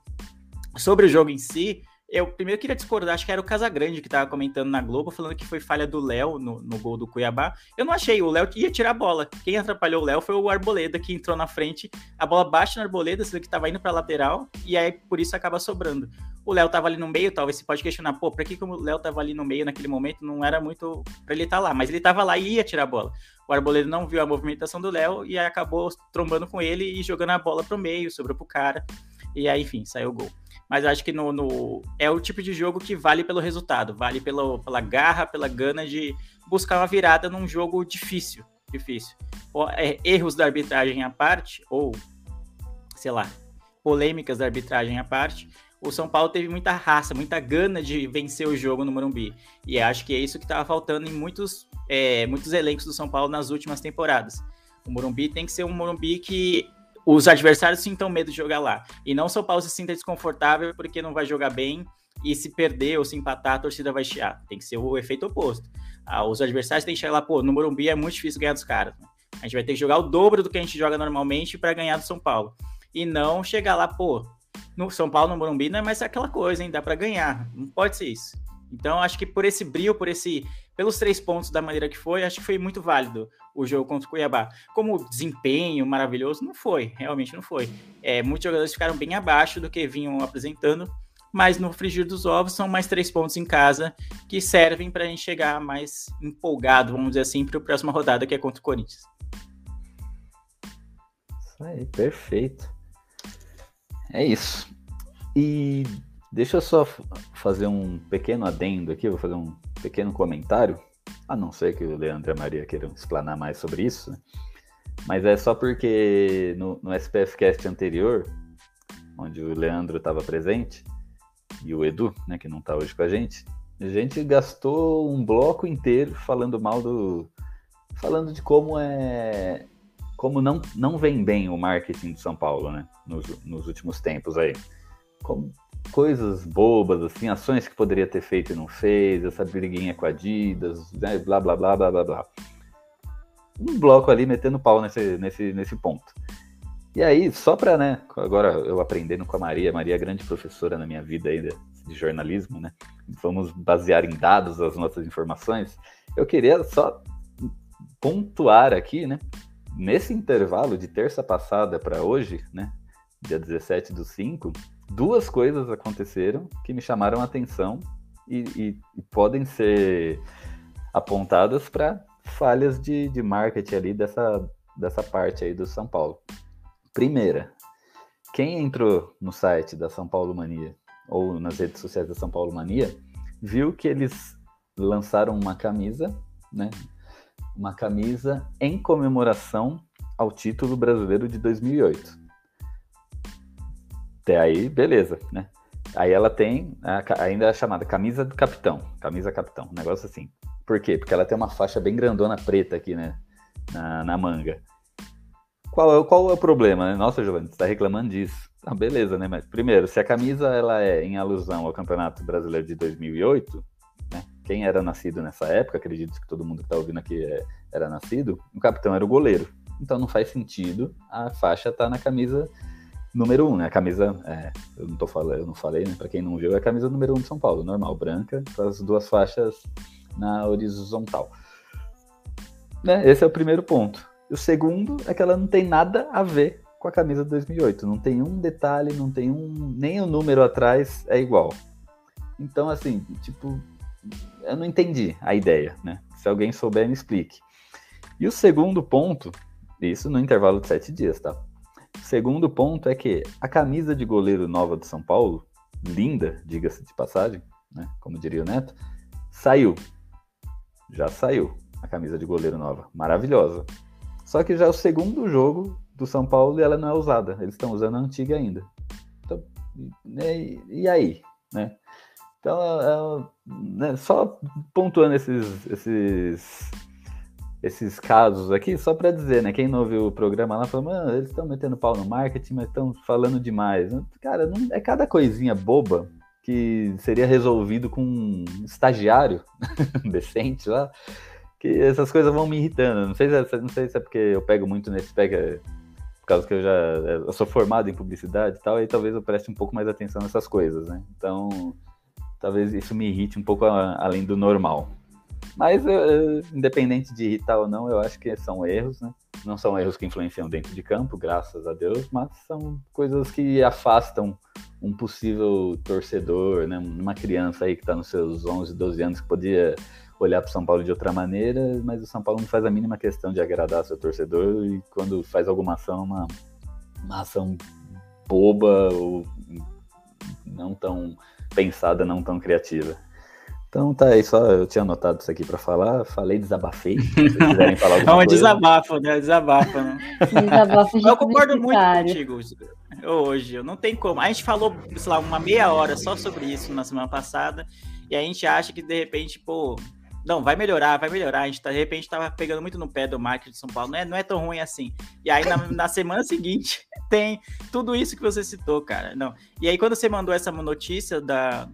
Sobre o jogo em si, eu primeiro queria discordar, acho que era o Casagrande que tava comentando na Globo, falando que foi falha do Léo no, no gol do Cuiabá. Eu não achei, o Léo ia tirar a bola. Quem atrapalhou o Léo foi o Arboleda, que entrou na frente. A bola bate no Arboleda, vê que tava indo pra lateral, e aí por isso acaba sobrando. O Léo tava ali no meio, talvez você pode questionar, pô, pra que, que o Léo tava ali no meio naquele momento? Não era muito pra ele estar tá lá, mas ele tava lá e ia tirar a bola. O Arboleda não viu a movimentação do Léo e acabou trombando com ele e jogando a bola pro meio, sobrou pro cara. E aí, enfim, saiu o gol mas acho que no, no, é o tipo de jogo que vale pelo resultado, vale pelo, pela garra, pela gana de buscar uma virada num jogo difícil, difícil. É, erros da arbitragem à parte, ou, sei lá, polêmicas da arbitragem à parte, o São Paulo teve muita raça, muita gana de vencer o jogo no Morumbi. E acho que é isso que estava faltando em muitos, é, muitos elencos do São Paulo nas últimas temporadas. O Morumbi tem que ser um Morumbi que os adversários sintam medo de jogar lá. E não São Paulo se sinta desconfortável porque não vai jogar bem e se perder ou se empatar, a torcida vai chiar. Tem que ser o efeito oposto. Ah, os adversários têm que chegar lá, pô, no Morumbi é muito difícil ganhar dos caras. Né? A gente vai ter que jogar o dobro do que a gente joga normalmente para ganhar do São Paulo. E não chegar lá, pô, no São Paulo, no Morumbi, não é mais aquela coisa, hein? Dá para ganhar. Não pode ser isso. Então, acho que por esse brilho, por esse, pelos três pontos da maneira que foi, acho que foi muito válido o jogo contra o Cuiabá. Como desempenho maravilhoso, não foi, realmente não foi. É, muitos jogadores ficaram bem abaixo do que vinham apresentando, mas no frigir dos ovos são mais três pontos em casa que servem para a gente chegar mais empolgado, vamos dizer assim, para a próxima rodada que é contra o Corinthians. Isso aí, perfeito. É isso. E Deixa eu só fazer um pequeno adendo aqui, vou fazer um pequeno comentário, a não ser que o Leandro e a Maria queiram explanar mais sobre isso, né? mas é só porque no, no SPF Cast anterior, onde o Leandro estava presente, e o Edu, né, que não está hoje com a gente, a gente gastou um bloco inteiro falando mal do. falando de como é. Como não, não vem bem o marketing de São Paulo, né? Nos, nos últimos tempos aí. Como, coisas bobas, assim, ações que poderia ter feito e não fez, essa briguinha com a Adidas, né, blá, blá, blá, blá, blá, blá. Um bloco ali metendo pau nesse, nesse, nesse ponto. E aí, só para, né, agora eu aprendendo com a Maria, Maria é grande professora na minha vida aí de, de jornalismo, né, vamos basear em dados as nossas informações, eu queria só pontuar aqui, né, nesse intervalo de terça passada para hoje, né, dia 17 do 5, duas coisas aconteceram que me chamaram a atenção e, e, e podem ser apontadas para falhas de, de marketing ali dessa, dessa parte aí do São Paulo. Primeira, quem entrou no site da São Paulo Mania ou nas redes sociais da São Paulo Mania viu que eles lançaram uma camisa, né? Uma camisa em comemoração ao título brasileiro de 2008. Até aí, beleza, né? Aí ela tem a, ainda a é chamada camisa do capitão, camisa capitão, um negócio assim. Por quê? Porque ela tem uma faixa bem grandona preta aqui, né? Na, na manga. Qual é, qual é o problema, né? Nossa, Giovanni, você tá reclamando disso. Ah, beleza, né? Mas primeiro, se a camisa ela é em alusão ao Campeonato Brasileiro de 2008, né? Quem era nascido nessa época, acredito que todo mundo que está ouvindo aqui é, era nascido, o capitão era o goleiro. Então não faz sentido a faixa estar tá na camisa número 1, um, né? A camisa, é, eu não tô falando, eu não falei, né? Para quem não viu, é a camisa número 1 um de São Paulo, normal, branca, com as duas faixas na horizontal. Né? Esse é o primeiro ponto. O segundo é que ela não tem nada a ver com a camisa de 2008. Não tem um detalhe, não tem um. Nem o número atrás é igual. Então, assim, tipo, eu não entendi a ideia, né? Se alguém souber, me explique. E o segundo ponto, isso no intervalo de sete dias, tá? O segundo ponto é que a camisa de goleiro nova do São Paulo, linda, diga-se de passagem, né? Como diria o Neto, saiu. Já saiu a camisa de goleiro nova. Maravilhosa. Só que já é o segundo jogo do São Paulo e ela não é usada. Eles estão usando a antiga ainda. Então, e, e aí? Né? Então, é, é, né, só pontuando esses, esses, esses casos aqui, só para dizer, né? Quem não ouviu o programa lá falou, mano, eles estão metendo pau no marketing, mas estão falando demais. Cara, não, é cada coisinha boba que seria resolvido com um estagiário decente lá, que essas coisas vão me irritando. Não sei se é, não sei se é porque eu pego muito nesse pega por causa que eu já eu sou formado em publicidade e tal, e talvez eu preste um pouco mais atenção nessas coisas, né? Então, talvez isso me irrite um pouco a, além do normal. Mas, independente de irritar ou não, eu acho que são erros, né? Não são erros que influenciam dentro de campo, graças a Deus, mas são coisas que afastam um possível torcedor, né? Uma criança aí que está nos seus 11, 12 anos que podia olhar para o São Paulo de outra maneira, mas o São Paulo não faz a mínima questão de agradar seu torcedor e quando faz alguma ação, uma, uma ação boba ou não tão pensada, não tão criativa. Então tá aí, só eu tinha anotado isso aqui para falar, falei, desabafei. Se vocês quiserem falar alguma É um coisa. desabafo, né? Desabafo, né? Desabafo de Eu concordo muito contigo hoje. Eu não tem como. A gente falou, sei lá, uma meia hora só sobre isso na semana passada, e a gente acha que de repente, pô, não, vai melhorar, vai melhorar. A gente tá, de repente tava pegando muito no pé do marketing de São Paulo. Não é, não é tão ruim assim. E aí na, na semana seguinte tem tudo isso que você citou, cara. Não. E aí quando você mandou essa notícia da,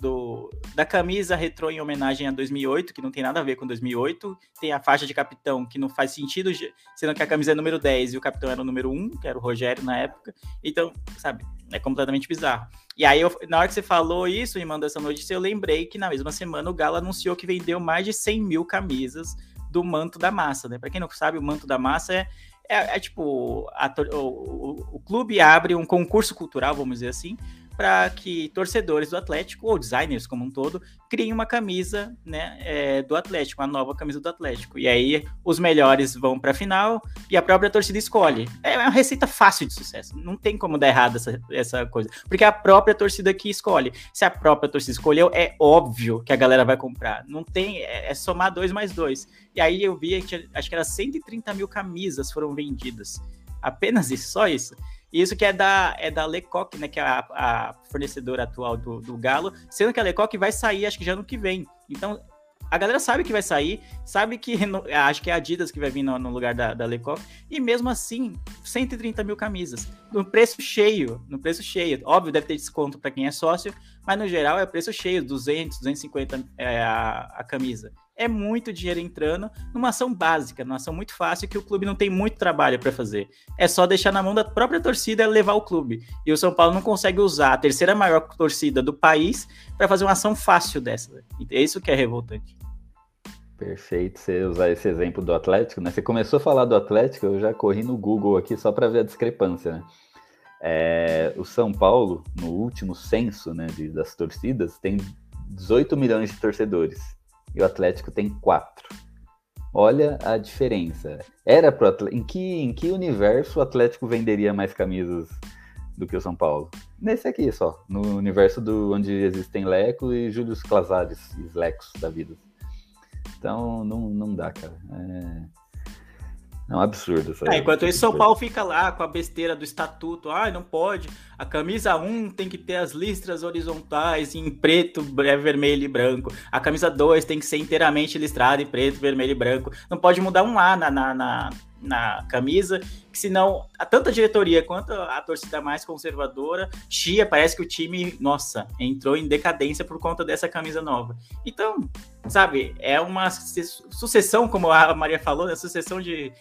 do, da camisa retrô em homenagem a 2008, que não tem nada a ver com 2008. Tem a faixa de capitão, que não faz sentido, sendo que a camisa é número 10 e o capitão era o número 1, que era o Rogério na época. Então, sabe, é completamente bizarro. E aí, eu, na hora que você falou isso e mandou essa notícia, eu lembrei que na mesma semana o Galo anunciou que vendeu mais de 100 mil camisas do Manto da Massa, né? Pra quem não sabe, o Manto da Massa é, é, é tipo, a, o, o, o clube abre um concurso cultural, vamos dizer assim, para que torcedores do Atlético, ou designers como um todo, criem uma camisa né, é, do Atlético, uma nova camisa do Atlético. E aí os melhores vão para a final e a própria torcida escolhe. É uma receita fácil de sucesso. Não tem como dar errado essa, essa coisa. Porque é a própria torcida que escolhe. Se a própria torcida escolheu, é óbvio que a galera vai comprar. Não tem. É, é somar dois mais dois. E aí eu vi que acho que era 130 mil camisas foram vendidas. Apenas isso, só isso. Isso que é da, é da Lecoq, né? Que é a, a fornecedora atual do, do Galo. Sendo que a Lecoq vai sair, acho que já no que vem. Então, a galera sabe que vai sair, sabe que acho que é a Adidas que vai vir no, no, lugar da, da Lecoq, e mesmo assim, 130 mil camisas, no preço cheio, no preço cheio. Óbvio, deve ter desconto para quem é sócio, mas no geral é preço cheio, 200, 250 é, a, a camisa. É muito dinheiro entrando numa ação básica, numa ação muito fácil que o clube não tem muito trabalho para fazer. É só deixar na mão da própria torcida levar o clube. E o São Paulo não consegue usar a terceira maior torcida do país para fazer uma ação fácil dessa. É isso que é revoltante. Perfeito você usar esse exemplo do Atlético, né? Você começou a falar do Atlético, eu já corri no Google aqui só para ver a discrepância, né? É, o São Paulo, no último censo né, de, das torcidas, tem 18 milhões de torcedores e o Atlético tem 4. Olha a diferença. Era pro Atlético, em que em que universo o Atlético venderia mais camisas do que o São Paulo? Nesse aqui só, no universo do onde existem Leco e Júlio Clazares, os Lecos da vida. Então não, não dá, cara. É... É um absurdo. É, enquanto isso, São Paulo fica lá com a besteira do estatuto. Ah, não pode. A camisa 1 tem que ter as listras horizontais em preto, vermelho e branco. A camisa 2 tem que ser inteiramente listrada em preto, vermelho e branco. Não pode mudar um A na, na, na, na camisa, que senão a, tanto a diretoria quanto a torcida mais conservadora chia, parece que o time, nossa, entrou em decadência por conta dessa camisa nova. Então, sabe, é uma sucessão, como a Maria falou, né, sucessão de,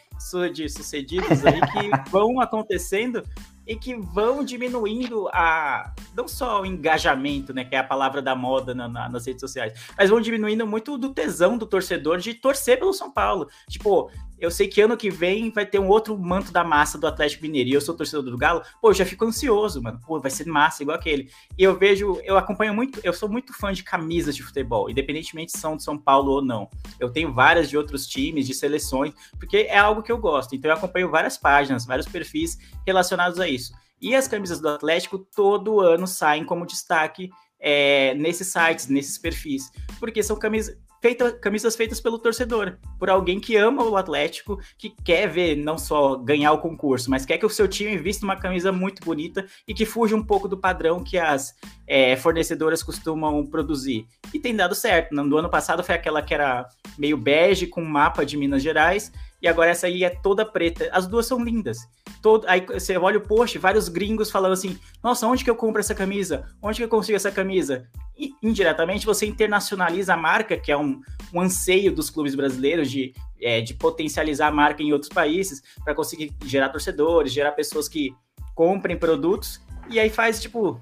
de sucedidos aí que vão acontecendo e que vão diminuindo a não só o engajamento, né, que é a palavra da moda na, na, nas redes sociais, mas vão diminuindo muito do tesão do torcedor de torcer pelo São Paulo. Tipo, eu sei que ano que vem vai ter um outro manto da massa do Atlético Mineiro e eu sou torcedor do Galo, pô, eu já fico ansioso, mano. Pô, vai ser massa igual aquele. E eu vejo, eu acompanho muito, eu sou muito fã de camisas de futebol, independentemente se são de São Paulo ou não. Eu tenho várias de outros times, de seleções, porque é algo que eu gosto. Então eu acompanho várias páginas, vários perfis relacionados a isso. E as camisas do Atlético todo ano saem como destaque é, nesses sites, nesses perfis, porque são camisas feita, camisas feitas pelo torcedor, por alguém que ama o Atlético, que quer ver não só ganhar o concurso, mas quer que o seu time vista uma camisa muito bonita e que fuja um pouco do padrão que as é, fornecedoras costumam produzir. E tem dado certo. No ano passado foi aquela que era meio bege com mapa de Minas Gerais e agora essa aí é toda preta. As duas são lindas. Todo, aí você olha o post, vários gringos falando assim: Nossa, onde que eu compro essa camisa? Onde que eu consigo essa camisa? E, indiretamente você internacionaliza a marca, que é um, um anseio dos clubes brasileiros de, é, de potencializar a marca em outros países para conseguir gerar torcedores, gerar pessoas que comprem produtos. E aí faz tipo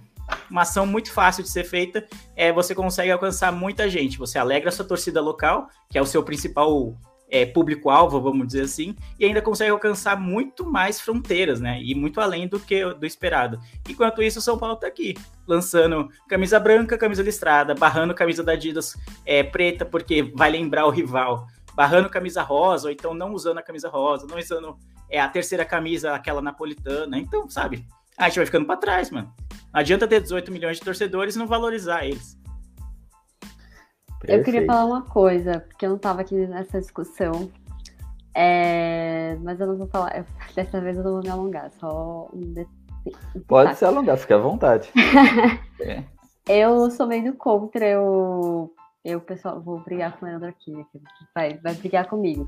uma ação muito fácil de ser feita, é você consegue alcançar muita gente. Você alegra a sua torcida local, que é o seu principal é, público-alvo, vamos dizer assim, e ainda consegue alcançar muito mais fronteiras, né? E muito além do que do esperado. Enquanto isso, o São Paulo tá aqui, lançando camisa branca, camisa listrada, barrando camisa da Adidas é, preta, porque vai lembrar o rival, barrando camisa rosa, ou então não usando a camisa rosa, não usando é, a terceira camisa, aquela napolitana. Então, sabe, a gente vai ficando para trás, mano. Não adianta ter 18 milhões de torcedores e não valorizar eles. Eu queria falar uma coisa, porque eu não estava aqui nessa discussão. É... Mas eu não vou falar. Dessa vez eu não vou me alongar, só um. Pode se alongar, fica à vontade. é. Eu sou meio contra, eu. Eu, pessoal, vou brigar com o Leandro aqui, vai, vai brigar comigo.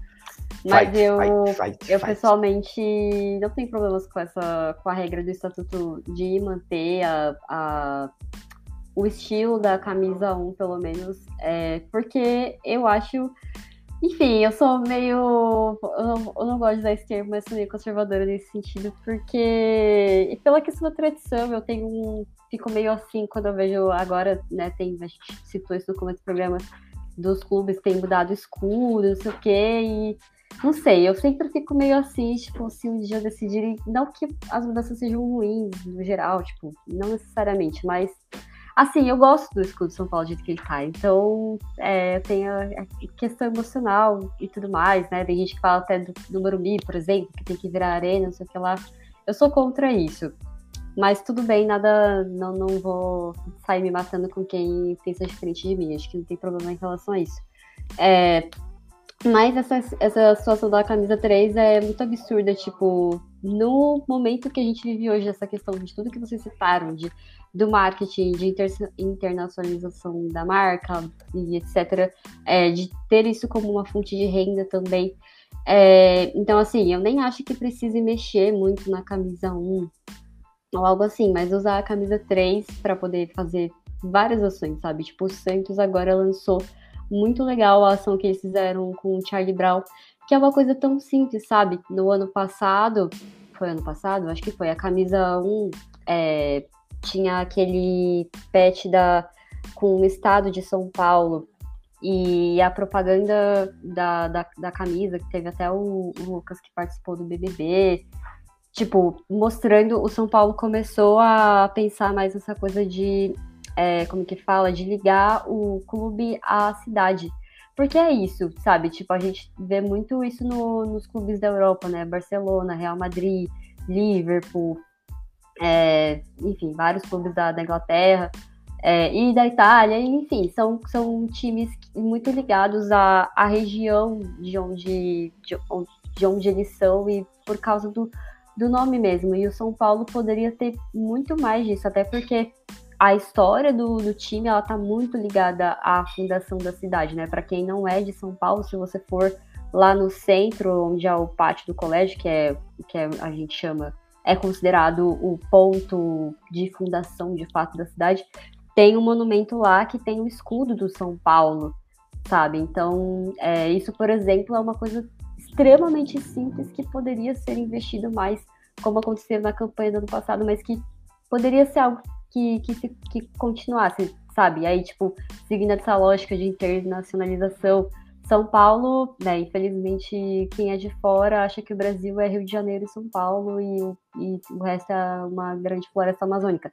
Mas fight, eu, fight, fight, eu pessoalmente não tenho problemas com essa com a regra do estatuto de manter a, a o estilo da camisa 1, pelo menos, é, porque eu acho. Enfim, eu sou meio. Eu não, eu não gosto de usar esse termo, mas sou meio conservadora nesse sentido, porque. E pela questão da tradição, eu tenho um. Fico meio assim quando eu vejo agora, né? Tem, a gente citou isso no começo do programa, dos clubes tem mudado escudo, não sei o quê, e não sei, eu sempre fico meio assim, tipo, se um dia decidirem, não que as mudanças sejam ruins no geral, tipo, não necessariamente, mas Assim, eu gosto do escudo São Paulo do jeito que ele tá. Então, é, tem a, a, questão emocional e tudo mais, né? Tem gente que fala até do, do Morumbi, por exemplo, que tem que virar arena, não sei o que lá. Eu sou contra isso. Mas tudo bem, nada. Não, não vou sair me matando com quem pensa diferente de mim. Acho que não tem problema em relação a isso. É, mas essa, essa situação da camisa 3 é muito absurda, tipo, no momento que a gente vive hoje, essa questão de tudo que vocês citaram, de, do marketing, de inter, internacionalização da marca e etc., é, de ter isso como uma fonte de renda também. É, então, assim, eu nem acho que precise mexer muito na camisa 1 ou algo assim, mas usar a camisa 3 para poder fazer várias ações, sabe? Tipo, o Santos agora lançou muito legal a ação que eles fizeram com o Charlie Brown, que é uma coisa tão simples, sabe? No ano passado, foi ano passado? Acho que foi, a camisa 1 é, tinha aquele pet da, com o estado de São Paulo e a propaganda da, da, da camisa, que teve até o, o Lucas que participou do BBB, tipo, mostrando o São Paulo começou a pensar mais nessa coisa de, é, como que fala, de ligar o clube à cidade. Porque é isso, sabe? Tipo, a gente vê muito isso no, nos clubes da Europa, né? Barcelona, Real Madrid, Liverpool, é, enfim, vários clubes da, da Inglaterra é, e da Itália, enfim, são, são times muito ligados à, à região de onde, de, de onde eles são e por causa do, do nome mesmo. E o São Paulo poderia ter muito mais disso, até porque a história do, do time ela tá muito ligada à fundação da cidade, né? Para quem não é de São Paulo, se você for lá no centro, onde é o pátio do colégio, que é que é, a gente chama, é considerado o ponto de fundação de fato da cidade, tem um monumento lá que tem o escudo do São Paulo, sabe? Então, é, isso, por exemplo, é uma coisa extremamente simples que poderia ser investido mais, como aconteceu na campanha do ano passado, mas que poderia ser algo que, que, se, que continuasse, sabe? Aí, tipo, seguindo essa lógica de internacionalização, São Paulo, né, infelizmente, quem é de fora acha que o Brasil é Rio de Janeiro e São Paulo e, e o resto é uma grande floresta amazônica.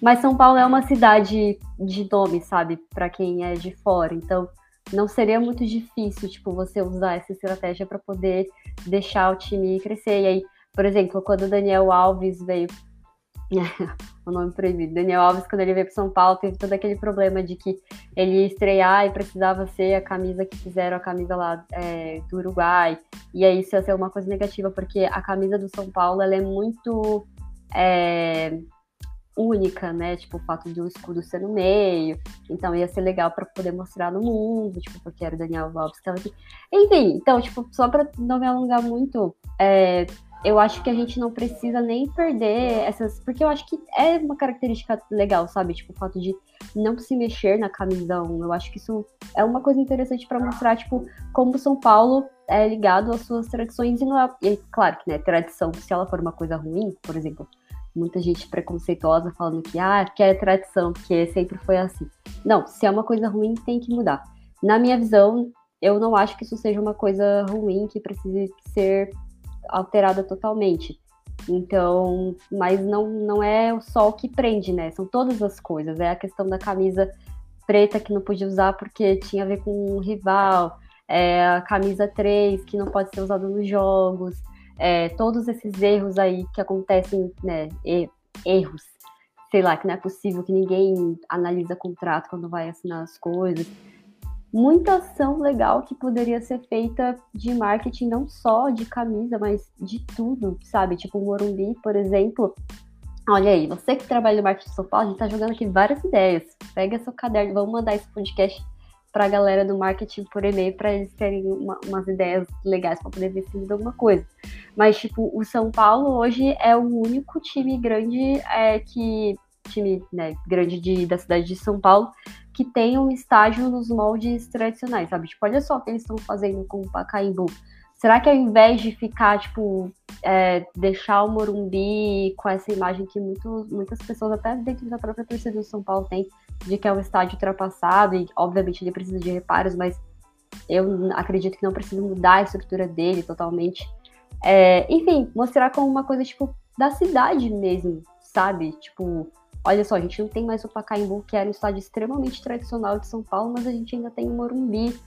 Mas São Paulo é uma cidade de nome, sabe, para quem é de fora. Então, não seria muito difícil, tipo, você usar essa estratégia para poder deixar o time crescer. E aí, por exemplo, quando o Daniel Alves veio o nome proibido. Daniel Alves, quando ele veio para São Paulo, teve todo aquele problema de que ele ia estrear e precisava ser a camisa que fizeram, a camisa lá é, do Uruguai. E aí isso ia ser uma coisa negativa, porque a camisa do São Paulo ela é muito é, única, né? Tipo, o fato de o escudo ser no meio. Então ia ser legal para poder mostrar no mundo, tipo, porque era o Daniel Alves que estava aqui. Enfim, então, tipo, só para não me alongar muito, é, eu acho que a gente não precisa nem perder essas. Porque eu acho que é uma característica legal, sabe? Tipo, o fato de não se mexer na camisão. Eu acho que isso é uma coisa interessante para mostrar, tipo, como São Paulo é ligado às suas tradições. E não é. E, claro que, né, tradição, se ela for uma coisa ruim, por exemplo, muita gente preconceituosa falando que, ah, que é tradição, porque sempre foi assim. Não, se é uma coisa ruim, tem que mudar. Na minha visão, eu não acho que isso seja uma coisa ruim que precise ser alterada totalmente. Então, mas não, não é o sol que prende, né? São todas as coisas. É a questão da camisa preta que não podia usar porque tinha a ver com um rival, é a camisa 3 que não pode ser usada nos jogos, é, todos esses erros aí que acontecem, né? Erros, sei lá, que não é possível que ninguém analisa contrato quando vai assinar as coisas muita ação legal que poderia ser feita de marketing, não só de camisa, mas de tudo, sabe? Tipo o Morumbi, por exemplo. Olha aí, você que trabalha no marketing de São Paulo, a gente tá jogando aqui várias ideias. Pega seu caderno, vamos mandar esse podcast para a galera do marketing por e-mail para eles terem uma, umas ideias legais para poder ver se muda alguma coisa. Mas, tipo, o São Paulo hoje é o único time grande é, que. time né, grande de, da cidade de São Paulo que tem um estágio nos moldes tradicionais, sabe? Tipo, olha só o que eles estão fazendo com o Pacaembu. Será que ao invés de ficar, tipo, é, deixar o Morumbi com essa imagem que muito, muitas pessoas, até dentro da própria torcida do São Paulo, tem, de que é um estádio ultrapassado e, obviamente, ele precisa de reparos, mas eu acredito que não precisa mudar a estrutura dele totalmente. É, enfim, mostrar como uma coisa, tipo, da cidade mesmo, sabe? Tipo, Olha só, a gente não tem mais o Pacaembu, que era um estádio extremamente tradicional de São Paulo, mas a gente ainda tem o Morumbi.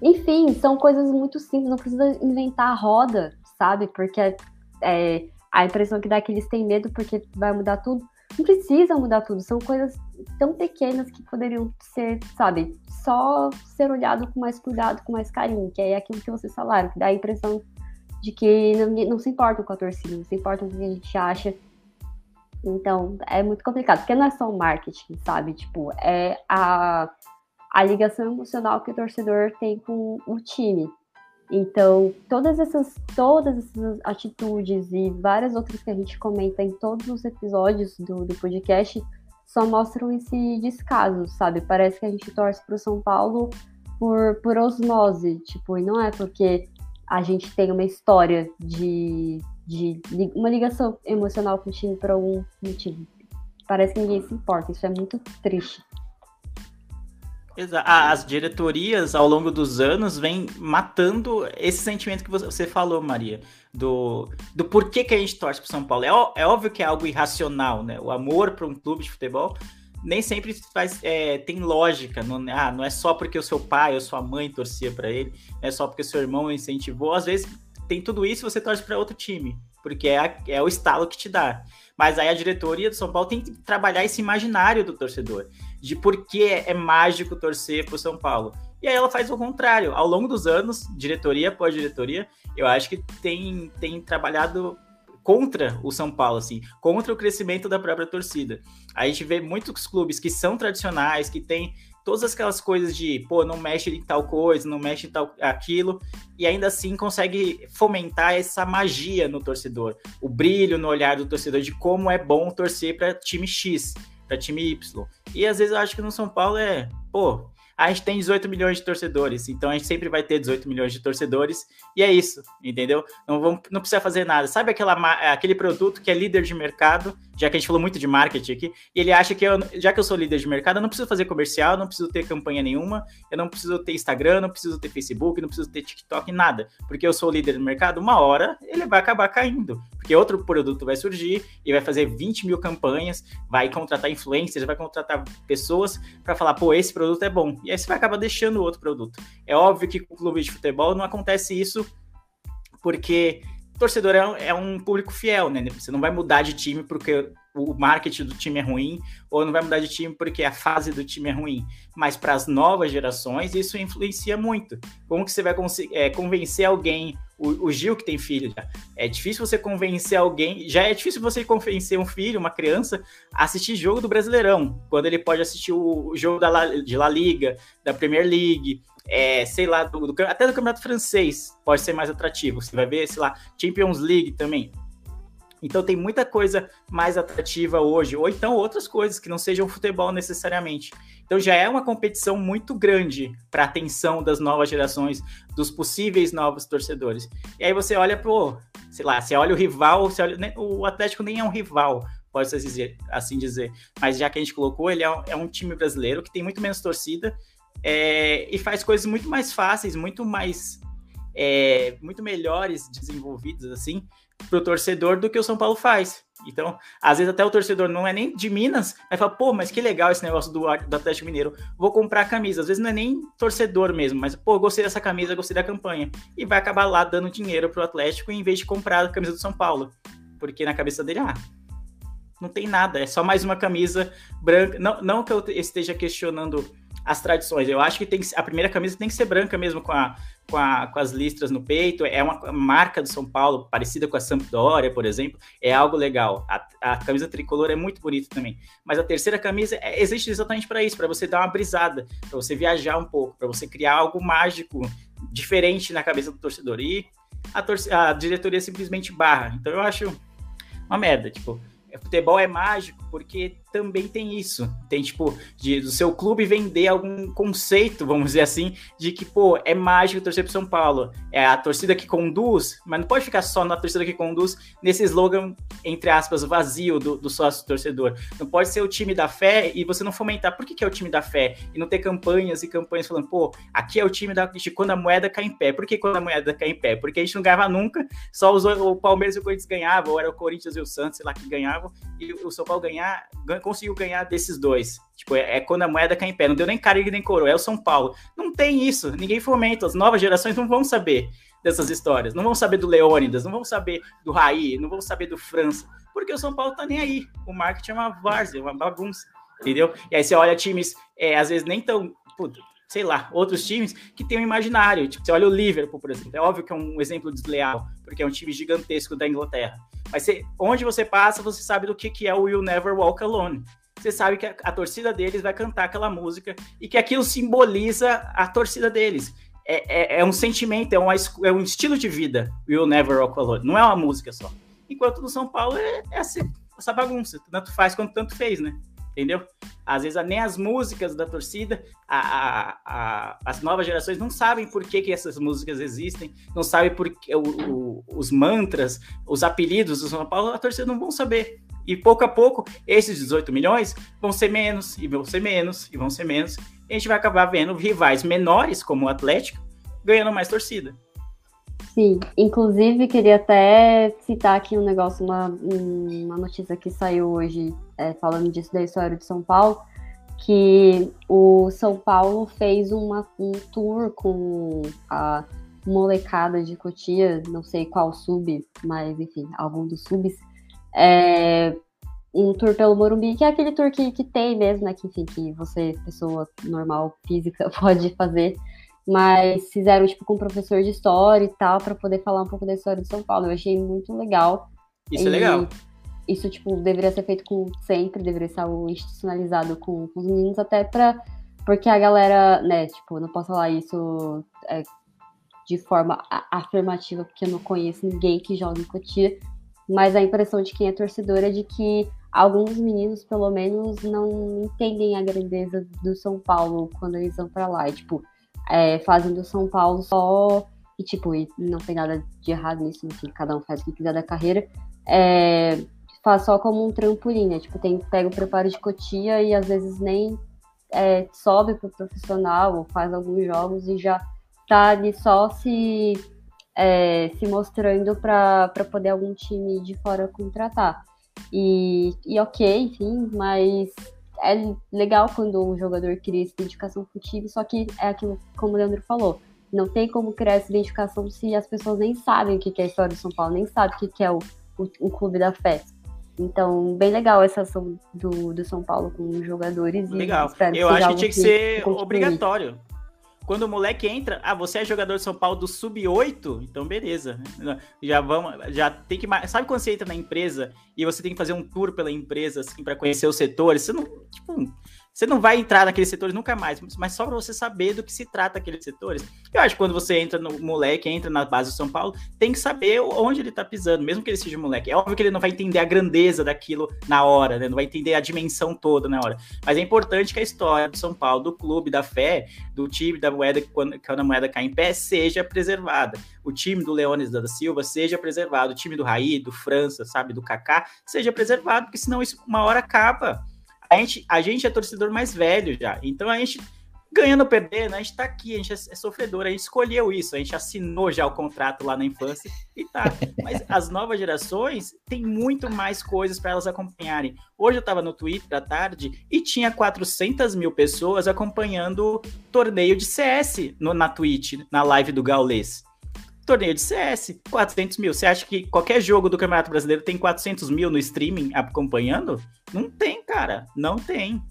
Enfim, são coisas muito simples, não precisa inventar a roda, sabe? Porque é, a impressão que dá é que eles têm medo porque vai mudar tudo. Não precisa mudar tudo, são coisas tão pequenas que poderiam ser, sabe, só ser olhado com mais cuidado, com mais carinho, que é aquilo que vocês falaram, que dá a impressão de que não, não se importam com a torcida, não se importam com o que a gente acha, então, é muito complicado, porque não é só o marketing, sabe? Tipo, é a, a ligação emocional que o torcedor tem com o time. Então, todas essas, todas essas atitudes e várias outras que a gente comenta em todos os episódios do, do podcast só mostram esse descaso, sabe? Parece que a gente torce para o São Paulo por, por osmose, tipo, e não é porque a gente tem uma história de de uma ligação emocional com o time por algum motivo. Parece que ninguém se importa, isso é muito triste. As diretorias, ao longo dos anos, vêm matando esse sentimento que você falou, Maria, do, do porquê que a gente torce para São Paulo. É, é óbvio que é algo irracional, né? O amor para um clube de futebol nem sempre faz, é, tem lógica. Não, ah, não é só porque o seu pai ou sua mãe torcia para ele, não é só porque seu irmão incentivou. Às vezes tem tudo isso você torce para outro time, porque é, a, é o estalo que te dá. Mas aí a diretoria do São Paulo tem que trabalhar esse imaginário do torcedor, de por que é, é mágico torcer para o São Paulo. E aí ela faz o contrário. Ao longo dos anos, diretoria após diretoria, eu acho que tem, tem trabalhado contra o São Paulo, assim, contra o crescimento da própria torcida. A gente vê muitos clubes que são tradicionais, que têm todas aquelas coisas de, pô, não mexe em tal coisa, não mexe em tal aquilo, e ainda assim consegue fomentar essa magia no torcedor, o brilho no olhar do torcedor de como é bom torcer para time X, para time Y. E às vezes eu acho que no São Paulo é, pô, a gente tem 18 milhões de torcedores, então a gente sempre vai ter 18 milhões de torcedores, e é isso, entendeu? Não, vamos, não precisa fazer nada. Sabe aquela, aquele produto que é líder de mercado, já que a gente falou muito de marketing aqui, e ele acha que eu, já que eu sou líder de mercado, eu não preciso fazer comercial, não preciso ter campanha nenhuma, eu não preciso ter Instagram, não preciso ter Facebook, não preciso ter TikTok, nada, porque eu sou líder do mercado, uma hora ele vai acabar caindo, porque outro produto vai surgir e vai fazer 20 mil campanhas, vai contratar influencers, vai contratar pessoas para falar, pô, esse produto é bom. E aí você vai acabar deixando o outro produto. É óbvio que com o clube de futebol não acontece isso, porque torcedor é, é, um público fiel, né? Você não vai mudar de time porque o marketing do time é ruim, ou não vai mudar de time porque a fase do time é ruim. Mas para as novas gerações, isso influencia muito. Como que você vai é, convencer alguém, o, o, Gil que tem filho já, é difícil você convencer alguém, já é difícil você convencer um filho, uma criança, a assistir jogo do Brasileirão, quando ele pode assistir o, o jogo da La, de La Liga, da Premier League, é, sei lá, do, do, até do campeonato francês pode ser mais atrativo. Você vai ver, sei lá, Champions League também. Então tem muita coisa mais atrativa hoje, ou então outras coisas que não sejam futebol necessariamente. Então já é uma competição muito grande para a atenção das novas gerações, dos possíveis novos torcedores. E aí você olha pro, sei lá, você olha o rival, você olha, o Atlético nem é um rival, pode dizer, assim dizer. Mas já que a gente colocou, ele é um, é um time brasileiro que tem muito menos torcida, é, e faz coisas muito mais fáceis, muito mais é, muito melhores desenvolvidas assim para o torcedor do que o São Paulo faz. Então, às vezes até o torcedor não é nem de Minas, vai falar, pô, mas que legal esse negócio do, do Atlético Mineiro, vou comprar a camisa. Às vezes não é nem torcedor mesmo, mas, pô, gostei dessa camisa, gostei da campanha. E vai acabar lá dando dinheiro pro Atlético em vez de comprar a camisa do São Paulo. Porque na cabeça dele, ah, não tem nada, é só mais uma camisa branca. Não, não que eu esteja questionando as tradições. Eu acho que tem que, a primeira camisa tem que ser branca mesmo, com, a, com, a, com as listras no peito. É uma marca do São Paulo, parecida com a Sampdoria, por exemplo. É algo legal. A, a camisa tricolor é muito bonita também. Mas a terceira camisa é, existe exatamente para isso, para você dar uma brisada, para você viajar um pouco, para você criar algo mágico, diferente na cabeça do torcedor. E a, a diretoria simplesmente barra. Então eu acho uma merda. Tipo, futebol é mágico porque também tem isso. Tem, tipo, de, do seu clube vender algum conceito, vamos dizer assim, de que, pô, é mágico torcer pro São Paulo. É a torcida que conduz, mas não pode ficar só na torcida que conduz nesse slogan, entre aspas, vazio do, do sócio torcedor. Não pode ser o time da fé e você não fomentar. Por que, que é o time da fé? E não ter campanhas e campanhas falando, pô, aqui é o time da, de quando a moeda cai em pé. Por que quando a moeda cai em pé? Porque a gente não ganhava nunca, só os, o Palmeiras e o Corinthians ganhavam, ou era o Corinthians e o Santos, sei lá, que ganhavam, e o São Paulo ganhar, conseguiu ganhar desses dois. Tipo, é, é, quando a moeda cai em pé. Não deu nem Caribe nem coroa, é o São Paulo. Não tem isso, ninguém fomenta. As novas gerações não vão saber dessas histórias. Não vão saber do Leônidas, não vão saber do Raí, não vão saber do França. Porque o São Paulo tá nem aí. O marketing é uma várzea, uma bagunça. Entendeu? E aí você olha times, é, às vezes nem tão. Puta, sei lá, outros times que tem um imaginário. Tipo, você olha o Liverpool, por exemplo. É óbvio que é um exemplo desleal, porque é um time gigantesco da Inglaterra. Mas você, onde você passa, você sabe do que, que é o Will Never Walk Alone. Você sabe que a, a torcida deles vai cantar aquela música e que aquilo simboliza a torcida deles. É, é, é um sentimento, é, uma, é um estilo de vida, Will Never Walk Alone. Não é uma música só. Enquanto no São Paulo é, é essa, essa bagunça. Tanto faz quanto tanto fez, né? Entendeu? Às vezes nem as músicas da torcida, a, a, a, as novas gerações não sabem por que, que essas músicas existem, não sabem por que o, o, os mantras, os apelidos do São Paulo, a torcida não vão saber. E pouco a pouco, esses 18 milhões vão ser menos, e vão ser menos, e vão ser menos. E a gente vai acabar vendo rivais menores, como o Atlético, ganhando mais torcida. Sim, inclusive queria até citar aqui um negócio, uma, uma notícia que saiu hoje é, falando disso da história de São Paulo, que o São Paulo fez uma, um tour com a molecada de Cotia, não sei qual sub, mas enfim, algum dos subs, é, um tour pelo Morumbi, que é aquele tour que, que tem mesmo, né, que enfim, que você, pessoa normal, física, pode fazer, mas fizeram tipo com um professor de história e tal para poder falar um pouco da história de São Paulo. Eu achei muito legal. Isso é e é legal. Isso tipo deveria ser feito com sempre, deveria ser algo institucionalizado com, com os meninos até para porque a galera, né, tipo, não posso falar isso é, de forma afirmativa, porque eu não conheço ninguém que joga em Cotia, mas a impressão de quem é torcedor é de que alguns meninos, pelo menos, não entendem a grandeza do São Paulo quando eles vão para lá. E, tipo, é, fazem do São Paulo só. E, tipo, e não tem nada de errado nisso, enfim, cada um faz o que quiser da carreira. É, faz só como um trampolim, né? Tipo, tem, pega o preparo de cotia e às vezes nem é, sobe pro profissional ou faz alguns jogos e já tá ali só se, é, se mostrando para poder algum time de fora contratar. E, e ok, enfim, mas é legal quando um jogador cria essa identificação com o time, só que é aquilo como o Leandro falou. Não tem como criar essa identificação se as pessoas nem sabem o que é a história do São Paulo, nem sabem o que é o, o, o clube da festa. Então, bem legal essa ação do, do São Paulo com os jogadores. Legal. Eu acho que tinha que, que ser obrigatório. Quando o moleque entra, ah, você é jogador de São Paulo do sub-8? Então, beleza. Já vamos, já tem que. Sabe quando você entra na empresa e você tem que fazer um tour pela empresa, assim, para conhecer os setores? Você não. Tipo, você não vai entrar naqueles setores nunca mais, mas só para você saber do que se trata aqueles setores. Eu acho que quando você entra no moleque, entra na base do São Paulo, tem que saber onde ele tá pisando, mesmo que ele seja moleque. É óbvio que ele não vai entender a grandeza daquilo na hora, né? Não vai entender a dimensão toda na hora. Mas é importante que a história do São Paulo, do clube, da fé, do time, da moeda, quando, quando a moeda cai em pé, seja preservada. O time do Leones da Silva seja preservado. O time do Raí, do França, sabe, do Kaká, seja preservado, porque senão isso uma hora acaba a gente, a gente é torcedor mais velho já. Então a gente, ganhando ou perdendo, a gente tá aqui, a gente é, é sofredor, a gente escolheu isso, a gente assinou já o contrato lá na infância e tá. Mas as novas gerações têm muito mais coisas para elas acompanharem. Hoje eu tava no Twitter à tarde e tinha 400 mil pessoas acompanhando torneio de CS no, na Twitch, na live do Gaulês torneio de CS, 400 mil. Você acha que qualquer jogo do Campeonato Brasileiro tem 400 mil no streaming acompanhando? Não tem, cara. Não tem.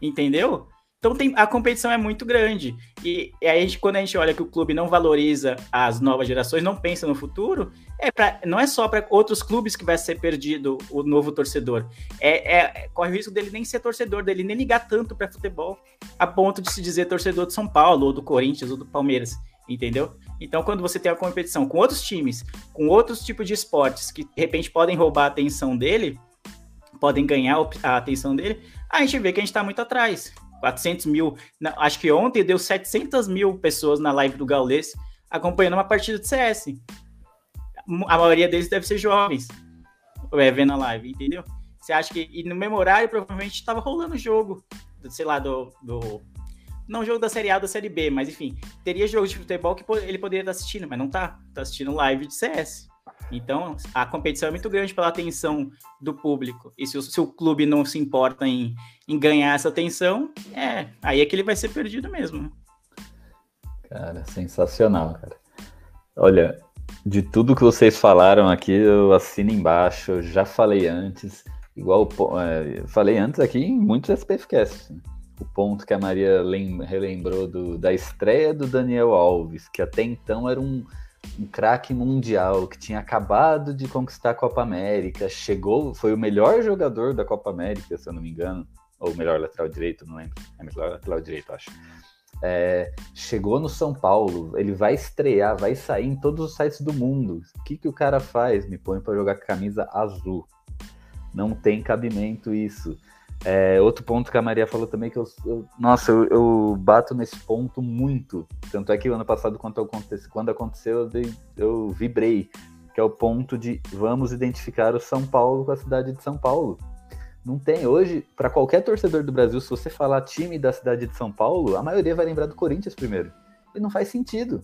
Entendeu? Então tem, a competição é muito grande. E, e a gente, quando a gente olha que o clube não valoriza as novas gerações, não pensa no futuro, é pra, não é só para outros clubes que vai ser perdido o novo torcedor. É, é, corre o risco dele nem ser torcedor, dele nem ligar tanto para futebol, a ponto de se dizer torcedor de São Paulo, ou do Corinthians, ou do Palmeiras entendeu? Então, quando você tem a competição com outros times, com outros tipos de esportes que de repente podem roubar a atenção dele, podem ganhar a atenção dele, a gente vê que a gente está muito atrás. 400 mil, acho que ontem deu 700 mil pessoas na live do Gaulês acompanhando uma partida de CS. A maioria deles deve ser jovens, é, vendo a live, entendeu? Você acha que. E no mesmo horário, provavelmente estava rolando o jogo, sei lá, do, do não jogo da Série A da Série B, mas enfim, teria jogo de futebol que ele poderia estar assistindo, mas não tá. Tá assistindo live de CS. Então, a competição é muito grande pela atenção do público. E se o, se o clube não se importa em, em ganhar essa atenção, é, aí é que ele vai ser perdido mesmo. Cara, sensacional, cara. Olha, de tudo que vocês falaram aqui, eu assino embaixo, eu já falei antes, igual é, falei antes aqui em muitos SPFcasts. O ponto que a Maria relembrou do, da estreia do Daniel Alves, que até então era um, um craque mundial, que tinha acabado de conquistar a Copa América, chegou, foi o melhor jogador da Copa América, se eu não me engano, ou melhor lateral direito, não lembro, é melhor lateral direito, acho. É, chegou no São Paulo, ele vai estrear, vai sair em todos os sites do mundo. O que, que o cara faz? Me põe para jogar camisa azul. Não tem cabimento isso. É, outro ponto que a Maria falou também, que eu, eu nossa, eu, eu, bato nesse ponto muito. Tanto é que ano passado, quando aconteceu, quando aconteceu eu, dei, eu vibrei, que é o ponto de vamos identificar o São Paulo com a cidade de São Paulo. Não tem. Hoje, para qualquer torcedor do Brasil, se você falar time da cidade de São Paulo, a maioria vai lembrar do Corinthians primeiro. E não faz sentido.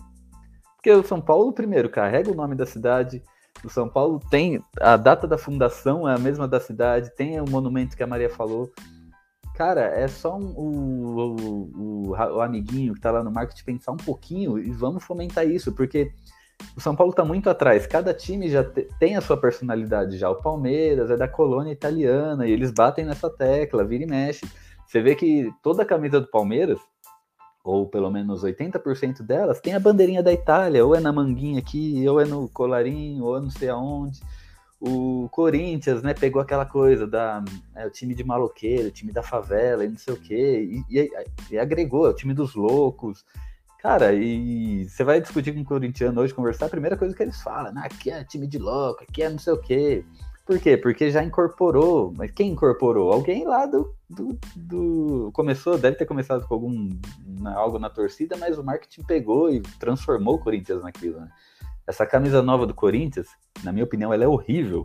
Porque o São Paulo, primeiro, carrega o nome da cidade, o São Paulo tem a data da fundação é a mesma da cidade, tem o monumento que a Maria falou. Cara, é só um, o, o, o, amiguinho que tá lá no marketing pensar um pouquinho e vamos fomentar isso, porque o São Paulo tá muito atrás. Cada time já te, tem a sua personalidade já. O Palmeiras é da colônia italiana e eles batem nessa tecla, vira e mexe. Você vê que toda a camisa do Palmeiras ou pelo menos 80% delas, tem a bandeirinha da Itália, ou é na manguinha aqui, ou é no colarinho, ou não sei aonde. o Corinthians, né, pegou aquela coisa da é, o time de maloqueiro, o time da favela e não sei o quê, e, e, e agregou, é o time dos loucos. Cara, e você vai discutir com um corintiano hoje, conversar, a primeira coisa que eles falam, né, aqui é time de louco, aqui é não sei o quê. Por quê? Porque já incorporou. Mas quem incorporou? Alguém lá do, do, do, Começou, deve ter começado com algum algo na torcida, mas o marketing pegou e transformou o Corinthians naquilo, né? Essa camisa nova do Corinthians, na minha opinião, ela é horrível,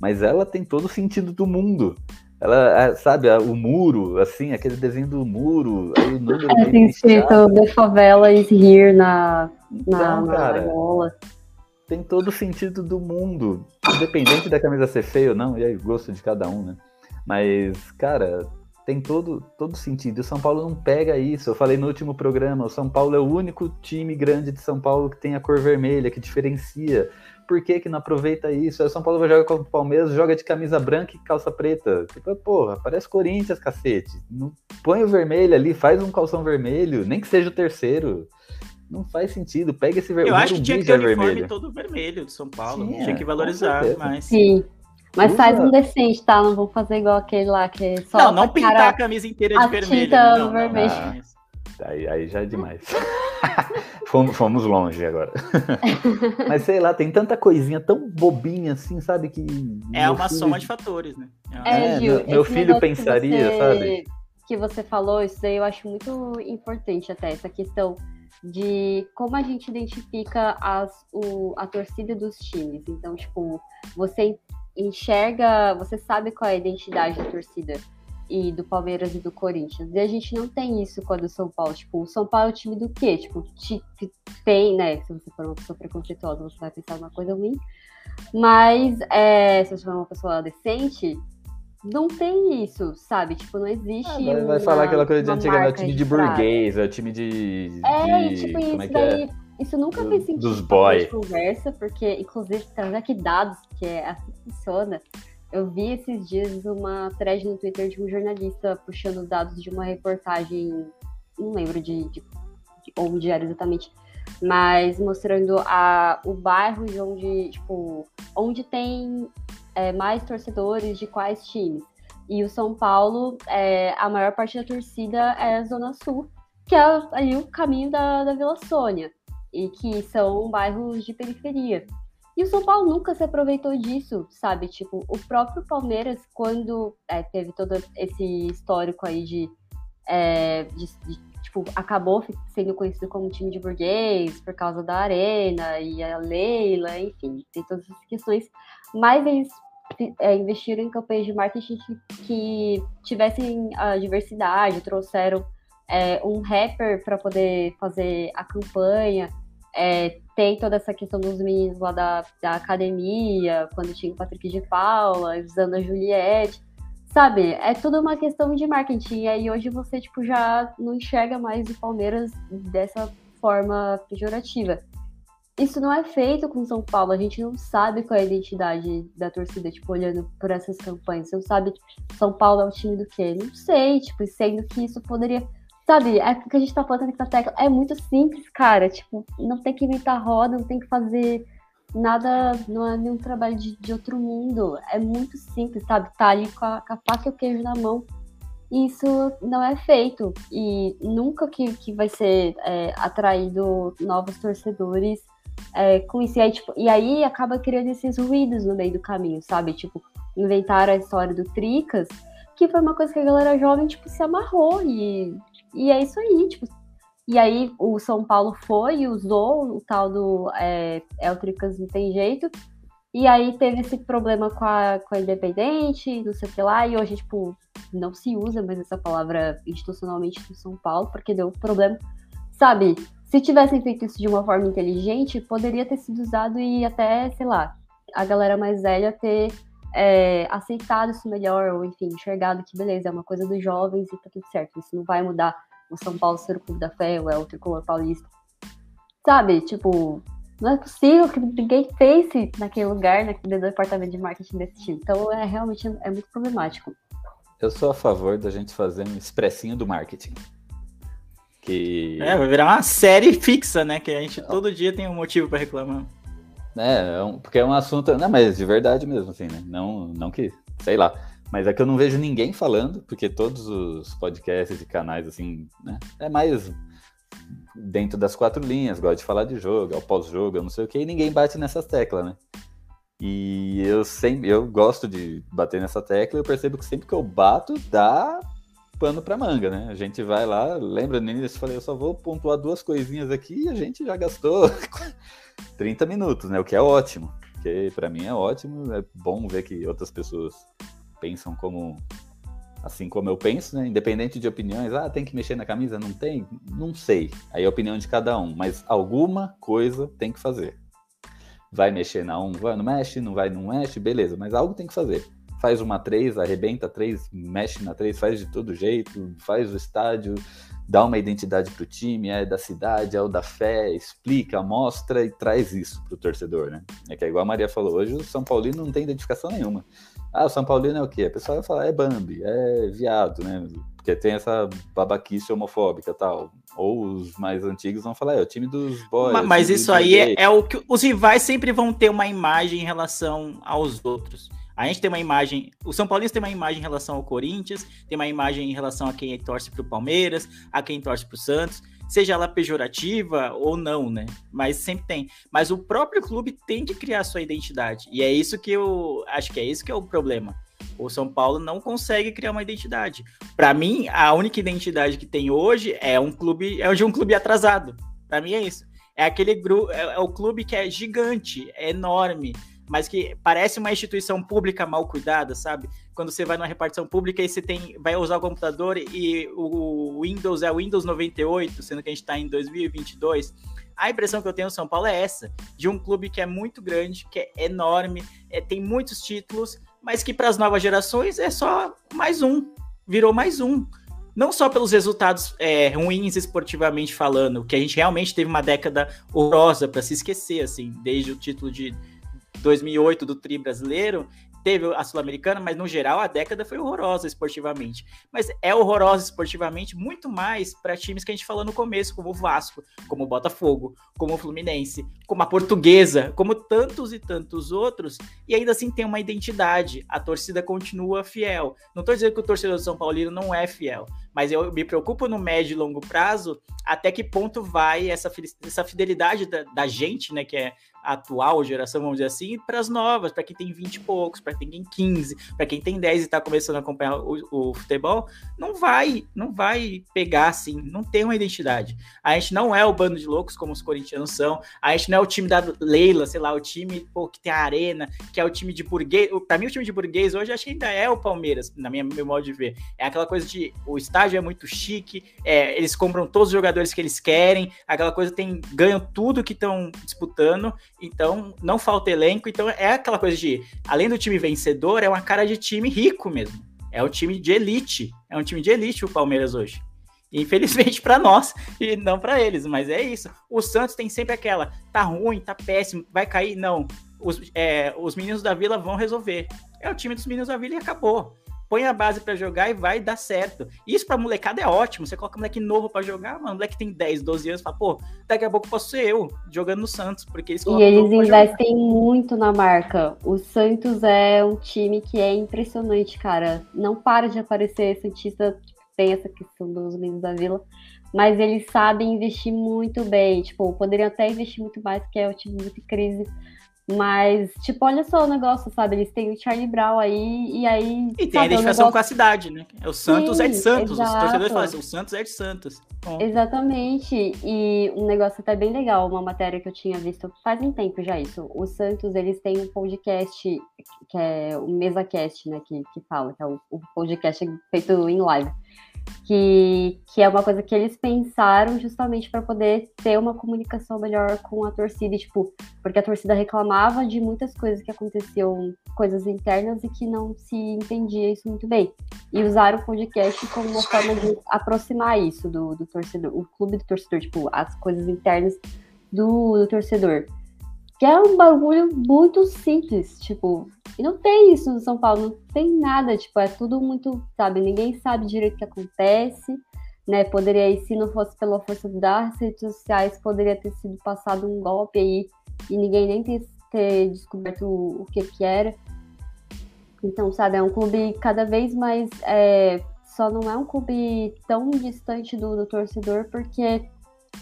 mas ela tem todo o sentido do mundo. Ela, é, sabe, o muro, assim, aquele desenho do muro, aí o número. É, tem escrito The Favela is here na, na, então, cara, Tem todo o sentido do mundo. Independente da camisa ser feia ou não, e aí, gosto de cada um, né? Mas, cara, tem todo, todo sentido. O São Paulo não pega isso. Eu falei no último programa, o São Paulo é o único time grande de São Paulo que tem a cor vermelha, que diferencia. Por que, que não aproveita isso? Aí o São Paulo vai jogar contra o Palmeiras, joga de camisa branca e calça preta. Tipo, porra, parece Corinthians, cacete. Põe o vermelho ali, faz um calção vermelho, nem que seja o terceiro. Não faz sentido. Pega esse vermelho. Eu acho que tinha que ter o uniforme vermelho. todo vermelho de São Paulo. Sim, tinha que valorizar mais. Sim. Mas Usa. faz um decente, tá? Não vou fazer igual aquele lá que é só. Não, não pintar cara... a camisa inteira de vermelho. Tinta não, vermelho. Não, ah, aí, aí já é demais. fomos, fomos longe agora. Mas sei lá, tem tanta coisinha tão bobinha assim, sabe? Que. É uma filho... soma de fatores, né? É, é Gil, meu, meu filho pensaria, você, sabe? Que você falou, isso aí eu acho muito importante até, essa questão de como a gente identifica as, o, a torcida dos times. Então, tipo, você enxerga, você sabe qual é a identidade da torcida e do Palmeiras e do Corinthians. E a gente não tem isso quando o São Paulo, tipo, o São Paulo é o time do quê? Tipo, tem, né? Se você for uma pessoa preconceituosa, você vai pensar numa coisa ruim. Mas é, se você for uma pessoa decente, não tem isso, sabe? Tipo, não existe. Ah, vai, falar aquela coisa de antigamente, time de burguês, é time de. É, de, tipo, isso é daí. É? Isso nunca fez sentido dos boy. conversa, porque, inclusive, trazer aqui dados, que é assim que funciona. Eu vi esses dias uma thread no Twitter de um jornalista puxando dados de uma reportagem, não lembro de, de, de onde era exatamente, mas mostrando a, o bairro de onde, tipo, onde tem é, mais torcedores de quais times. E o São Paulo, é, a maior parte da torcida é a Zona Sul, que é ali o caminho da, da Vila Sônia e que são bairros de periferia. E o São Paulo nunca se aproveitou disso, sabe? Tipo, o próprio Palmeiras, quando é, teve todo esse histórico aí de, é, de, de, tipo, acabou sendo conhecido como time de burguês por causa da arena e a Leila, enfim, tem todas essas questões. Mas eles é, investiram em campanhas de marketing que, que tivessem a diversidade, trouxeram é, um rapper para poder fazer a campanha. É, tem toda essa questão dos meninos lá da, da academia, quando tinha o Patrick de Paula, usando a Juliette. Sabe, é tudo uma questão de marketing. E aí hoje você, tipo, já não enxerga mais o Palmeiras dessa forma pejorativa. Isso não é feito com São Paulo, a gente não sabe qual é a identidade da torcida, tipo, olhando por essas campanhas. Você não sabe São Paulo é o time do quê? Não sei, tipo, sendo que isso poderia Sabe, é que a gente tá falando aqui na tecla. É muito simples, cara. Tipo, não tem que inventar roda, não tem que fazer nada, não é nenhum trabalho de, de outro mundo. É muito simples, sabe? Tá ali com a, com a faca e o queijo na mão. Isso não é feito. E nunca que, que vai ser é, atraído novos torcedores é, com isso. E aí, tipo, e aí acaba criando esses ruídos no meio do caminho, sabe? Tipo, inventaram a história do Tricas, que foi uma coisa que a galera jovem, tipo, se amarrou e e é isso aí, tipo. E aí o São Paulo foi e usou o tal do é, Eltricas não tem jeito. E aí teve esse problema com a, com a Independente, não sei o que lá, e hoje, tipo, não se usa mais essa palavra institucionalmente no São Paulo, porque deu problema. Sabe, se tivessem feito isso de uma forma inteligente, poderia ter sido usado e até, sei lá, a galera mais velha ter é, aceitado isso melhor, ou enfim, enxergado que beleza, é uma coisa dos jovens e tá tudo certo. Isso não vai mudar o São Paulo ser o clube da fé, ou é o tricolor paulista. Sabe, tipo, não é possível que ninguém pense naquele lugar, naquele departamento de marketing desse time. Então é realmente é muito problemático. Eu sou a favor da gente fazer um expressinho do marketing. Que... É, vai virar uma série fixa, né? Que a gente todo dia tem um motivo para reclamar. É, é um- porque é um assunto. Não, mas de verdade mesmo, assim, né? Não, não que. Sei lá. Mas é que eu não vejo ninguém falando, porque todos os podcasts e canais, assim, né? É mais dentro das quatro linhas, gosta de falar de jogo, ao pós-jogo, eu não sei o que, e ninguém bate nessas teclas, né? E eu sempre, eu gosto de bater nessa tecla, eu percebo que sempre que eu bato, dá pano pra manga, né? A gente vai lá, lembra no início, eu falei, eu só vou pontuar duas coisinhas aqui e a gente já gastou 30 minutos, né? O que é ótimo. Porque pra mim é ótimo, é bom ver que outras pessoas pensam como assim como eu penso, né? Independente de opiniões, ah, tem que mexer na camisa, não tem? Não sei. Aí é a opinião de cada um, mas alguma coisa tem que fazer. Vai mexer na 1, vai, não mexe, não vai, não mexe, beleza, mas algo tem que fazer. Faz uma 3, arrebenta 3, mexe na 3, faz de todo jeito, faz o estádio, dá uma identidade pro time, é da cidade, é o da fé, explica, mostra e traz isso pro torcedor, né? É que é igual a Maria falou, hoje o São Paulino não tem identificação nenhuma. Ah, o São Paulino é o quê? A pessoa vai falar, é Bambi, é viado, né? Porque tem essa babaquice homofóbica e tal. Ou os mais antigos vão falar, é o time dos boys. Ma- o Mas time isso aí é, é o que os rivais sempre vão ter uma imagem em relação aos outros. A gente tem uma imagem, o São Paulino tem uma imagem em relação ao Corinthians, tem uma imagem em relação a quem torce pro Palmeiras, a quem torce pro Santos, seja ela pejorativa ou não, né? Mas sempre tem. Mas o próprio clube tem de criar sua identidade. E é isso que eu acho que é isso que é o problema. O São Paulo não consegue criar uma identidade. Para mim, a única identidade que tem hoje é um clube, é de um clube atrasado. Para mim é isso. É aquele grupo, é, é o clube que é gigante, é enorme, mas que parece uma instituição pública mal cuidada, sabe? Quando você vai numa repartição pública e você tem, vai usar o computador e o Windows é o Windows 98, sendo que a gente está em 2022. A impressão que eu tenho do São Paulo é essa, de um clube que é muito grande, que é enorme, é, tem muitos títulos, mas que para as novas gerações é só mais um, virou mais um. Não só pelos resultados é, ruins esportivamente falando, que a gente realmente teve uma década horrorosa para se esquecer, assim, desde o título de 2008 do Tri brasileiro, teve a Sul-Americana, mas no geral a década foi horrorosa esportivamente. Mas é horrorosa esportivamente muito mais para times que a gente falou no começo, como o Vasco, como o Botafogo, como o Fluminense, como a Portuguesa, como tantos e tantos outros, e ainda assim tem uma identidade. A torcida continua fiel. Não estou dizendo que o torcedor do São Paulino não é fiel, mas eu me preocupo no médio e longo prazo até que ponto vai essa, essa fidelidade da, da gente, né, que é atual geração, vamos dizer assim, para as novas, para quem tem 20 e poucos, para quem tem 15, para quem tem 10 e está começando a acompanhar o, o, futebol, não vai, não vai pegar assim, não tem uma identidade. A gente não é o bando de loucos como os corintianos são, a gente não é o time da Leila, sei lá, o time pô, que tem a arena, que é o time de burguês. Para mim, o time de burguês hoje acho que ainda é o Palmeiras, na minha meu modo de ver. É aquela coisa de o estádio é muito chique, é, eles compram todos os jogadores que eles querem, aquela coisa tem ganham tudo que estão disputando então não falta elenco. Então é aquela coisa de, além do time vencedor, é uma cara de time rico mesmo. É um time de elite. É um time de elite o Palmeiras hoje. Infelizmente para nós e não para eles, mas é isso. O Santos tem sempre aquela, tá ruim, tá péssimo, vai cair? Não. Os, é, os meninos da Vila vão resolver. É o time dos meninos da Vila e acabou põe a base para jogar e vai dar certo. Isso pra molecada é ótimo. Você coloca um moleque novo para jogar, mano, moleque tem 10, 12 anos, fala, pô, daqui a pouco posso ser eu jogando no Santos, porque eles E eles investem muito na marca. O Santos é um time que é impressionante, cara. Não para de aparecer Santista, tem essa questão dos meninos da Vila, mas eles sabem investir muito bem. Tipo, poderiam até investir muito mais, porque é um time muito crise. Mas, tipo, olha só o negócio, sabe? Eles têm o Charlie Brown aí, e aí. E tem a identificação negócio... com a cidade, né? O Santos Sim, é de Santos. exato. Os torcedores falam assim: o Santos é de Santos. Bom, Exatamente. E um negócio até bem legal, uma matéria que eu tinha visto faz um tempo já isso. O Santos, eles têm um podcast, que é o MesaCast, né? Que, que fala, que é o, o podcast feito em live. Que, que é uma coisa que eles pensaram justamente para poder ter uma comunicação melhor com a torcida, e, tipo, porque a torcida reclamava de muitas coisas que aconteciam, coisas internas e que não se entendia isso muito bem. E usaram o podcast como uma forma de aproximar isso do, do torcedor, o clube do torcedor, tipo, as coisas internas do, do torcedor. Que é um bagulho muito simples, tipo, e não tem isso no São Paulo, não tem nada, tipo, é tudo muito, sabe, ninguém sabe direito o que acontece, né? Poderia, se não fosse pela força das redes sociais, poderia ter sido passado um golpe aí e ninguém nem ter ter descoberto o, o que que era. Então, sabe, é um clube cada vez mais. É, só não é um clube tão distante do, do torcedor, porque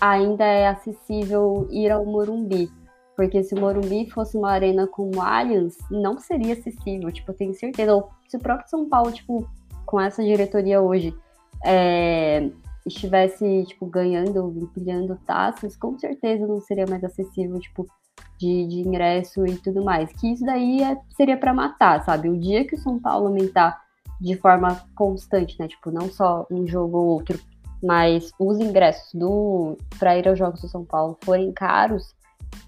ainda é acessível ir ao Morumbi. Porque se o Morumbi fosse uma arena como Allianz, não seria acessível. Tipo, eu tenho certeza. Ou se o próprio São Paulo, tipo, com essa diretoria hoje, é, estivesse, tipo, ganhando, empilhando taças, com certeza não seria mais acessível, tipo, de, de ingresso e tudo mais. Que isso daí é, seria para matar, sabe? O dia que o São Paulo aumentar de forma constante, né? Tipo, não só um jogo ou outro, mas os ingressos do para ir aos jogos do São Paulo forem caros,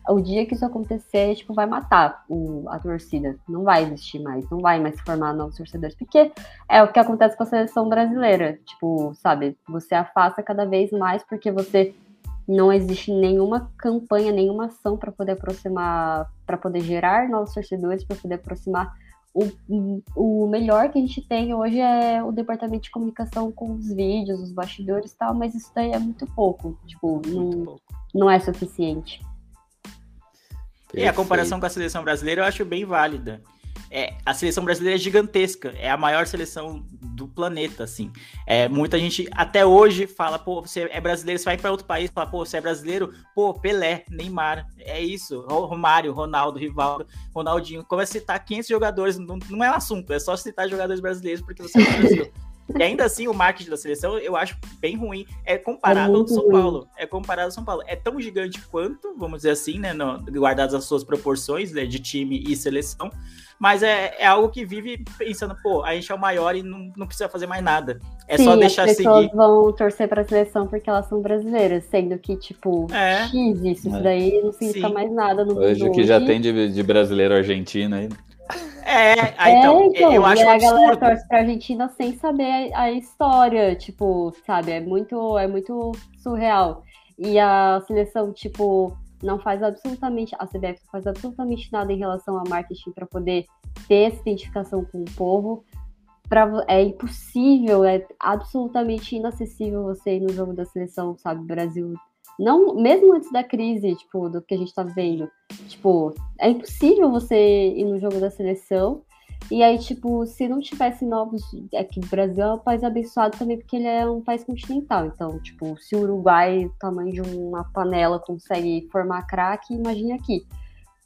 o dia que isso acontecer, tipo, vai matar o, a torcida. Não vai existir mais, não vai mais formar novos torcedores, porque é o que acontece com a seleção brasileira. Tipo, sabe, você afasta cada vez mais porque você não existe nenhuma campanha, nenhuma ação para poder aproximar, para poder gerar novos torcedores, para poder aproximar. O, o melhor que a gente tem hoje é o departamento de comunicação com os vídeos, os bastidores e tal, mas isso daí é muito pouco. Tipo, não, pouco. não é suficiente. E a comparação com a seleção brasileira eu acho bem válida. É, a seleção brasileira é gigantesca, é a maior seleção do planeta, assim. É, muita gente até hoje fala, pô, você é brasileiro, você vai para outro país, fala, pô, você é brasileiro, pô, Pelé, Neymar, é isso, Romário, Ronaldo, Rivaldo, Ronaldinho. Começa a citar 500 jogadores, não, não é um assunto, é só citar jogadores brasileiros porque você é Brasil. E ainda assim, o marketing da seleção eu acho bem ruim. É comparado é ao São ruim. Paulo. É comparado ao São Paulo. É tão gigante quanto, vamos dizer assim, né? No, guardadas as suas proporções né, de time e seleção. Mas é, é algo que vive pensando, pô, a gente é o maior e não, não precisa fazer mais nada. É Sim, só deixar as pessoas seguir. vão torcer para a seleção porque elas são brasileiras, sendo que, tipo, é. X isso, isso daí não significa Sim. mais nada no Hoje o que já tem de, de brasileiro argentino aí. É, aí, então, é, então, eu acho e a galera torce pra Argentina sem saber a, a, história, tipo, sabe, é muito, é muito surreal. E a seleção, tipo, não faz absolutamente, a CBF não faz absolutamente nada em relação a marketing para poder ter essa identificação com o povo. Pra, é impossível, é absolutamente inacessível você ir no jogo da seleção, sabe, Brasil não, mesmo antes da crise, tipo, do que a gente tá vendo, tipo, é impossível você ir no jogo da seleção. E aí, tipo, se não tivesse novos. É que o Brasil é um país abençoado também, porque ele é um país continental. Então, tipo, se o Uruguai, tamanho de uma panela, consegue formar craque, imagine aqui.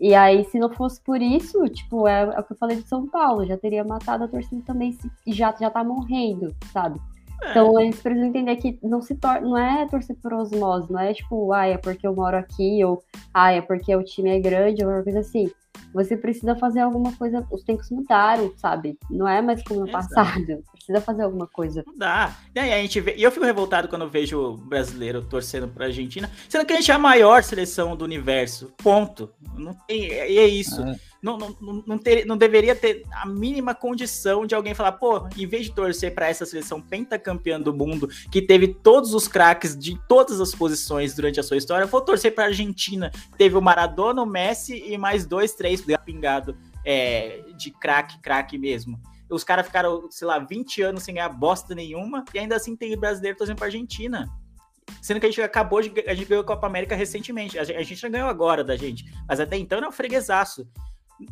E aí, se não fosse por isso, tipo, é, é, o que eu falei de São Paulo, já teria matado a torcida também e já, já tá morrendo, sabe? Então é. eles precisam entender que não se tor não é torcer por osmose, não é tipo, ah, é porque eu moro aqui, ou ah, é porque o time é grande, ou uma coisa assim. Você precisa fazer alguma coisa, os tempos mudaram, sabe? Não é mais como no Exato. passado. Precisa fazer alguma coisa. Não dá. E aí a gente vê, e eu fico revoltado quando eu vejo o brasileiro torcendo pra Argentina, sendo que a gente é a maior seleção do universo. Ponto. Não tem, e é isso. É não, não, não, ter, não deveria ter a mínima condição de alguém falar, pô, em vez de torcer para essa seleção pentacampeã do mundo, que teve todos os craques de todas as posições durante a sua história, vou torcer para a Argentina, teve o Maradona, o Messi e mais dois, três pingado é, de craque, craque mesmo. Os caras ficaram, sei lá, 20 anos sem ganhar bosta nenhuma e ainda assim tem brasileiro torcendo para Argentina. Sendo que a gente acabou de. A gente ganhou a Copa América recentemente. A gente já ganhou agora da gente. Mas até então era um freguesaço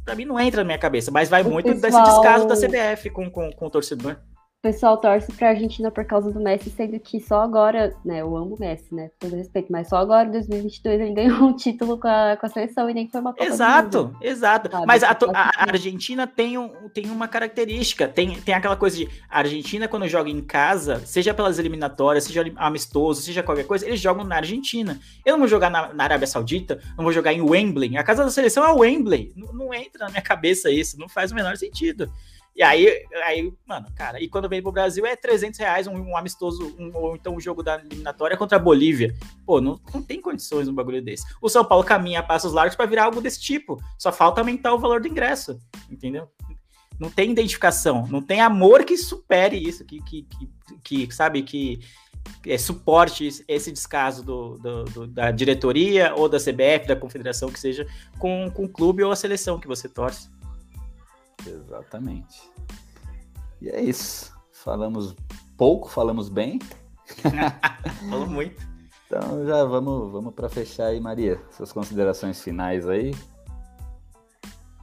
pra mim não entra na minha cabeça, mas vai muito pessoal... desse descaso da CBF com, com, com o torcedor. O pessoal torce pra Argentina por causa do Messi, sendo que só agora, né, eu amo o Messi, né, com todo respeito, mas só agora, em 2022, ele ganhou um título com a, com a seleção e nem foi uma Copa Exato, exato. Sabe? Mas a, a, Argentina tem, um, tem uma característica, tem, tem aquela coisa de, a Argentina quando joga em casa, seja pelas eliminatórias, seja amistoso, seja qualquer coisa, eles jogam na Argentina. Eu não vou jogar na, na Arábia Saudita, não vou jogar em Wembley, a casa da seleção é Wembley, não, não entra na minha cabeça isso, não faz o menor sentido. E aí, aí, mano, cara, e quando vem pro Brasil é 300 reais um, um amistoso, um, ou então um jogo da eliminatória contra a Bolívia. Pô, não, não tem condições um bagulho desse. O São Paulo caminha a passos largos para virar algo desse tipo. Só falta aumentar o valor do ingresso, entendeu? Não tem identificação, não tem amor que supere isso, que, que, que, que sabe, que é, suporte esse descaso do, do, do, da diretoria ou da CBF, da confederação, que seja, com, com o clube ou a seleção que você torce. Exatamente. E é isso. Falamos pouco, falamos bem. Falou muito. Então já vamos, vamos para fechar aí, Maria. Suas considerações finais aí.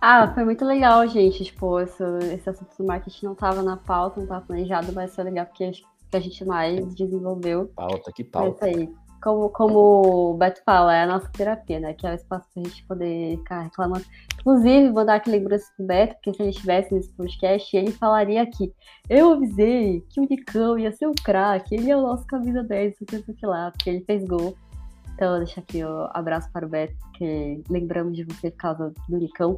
Ah, foi muito legal, gente. Tipo, esse, esse assunto do marketing não estava na pauta, não estava planejado, mas foi legal porque que a gente mais desenvolveu. Pauta, que pauta. É isso aí. Como, como o Beto fala, é a nossa terapia, né? Que é o espaço pra gente poder ficar reclamando. Inclusive, vou dar aqui lembrança pro Beto, porque se ele estivesse nesse podcast, ele falaria aqui. Eu avisei que o Nicão ia ser o craque, ele é o nosso camisa 10, não sei o que lá, porque ele fez gol. Então, deixa aqui o um abraço para o Beto, que lembramos de você por causa do Nicão.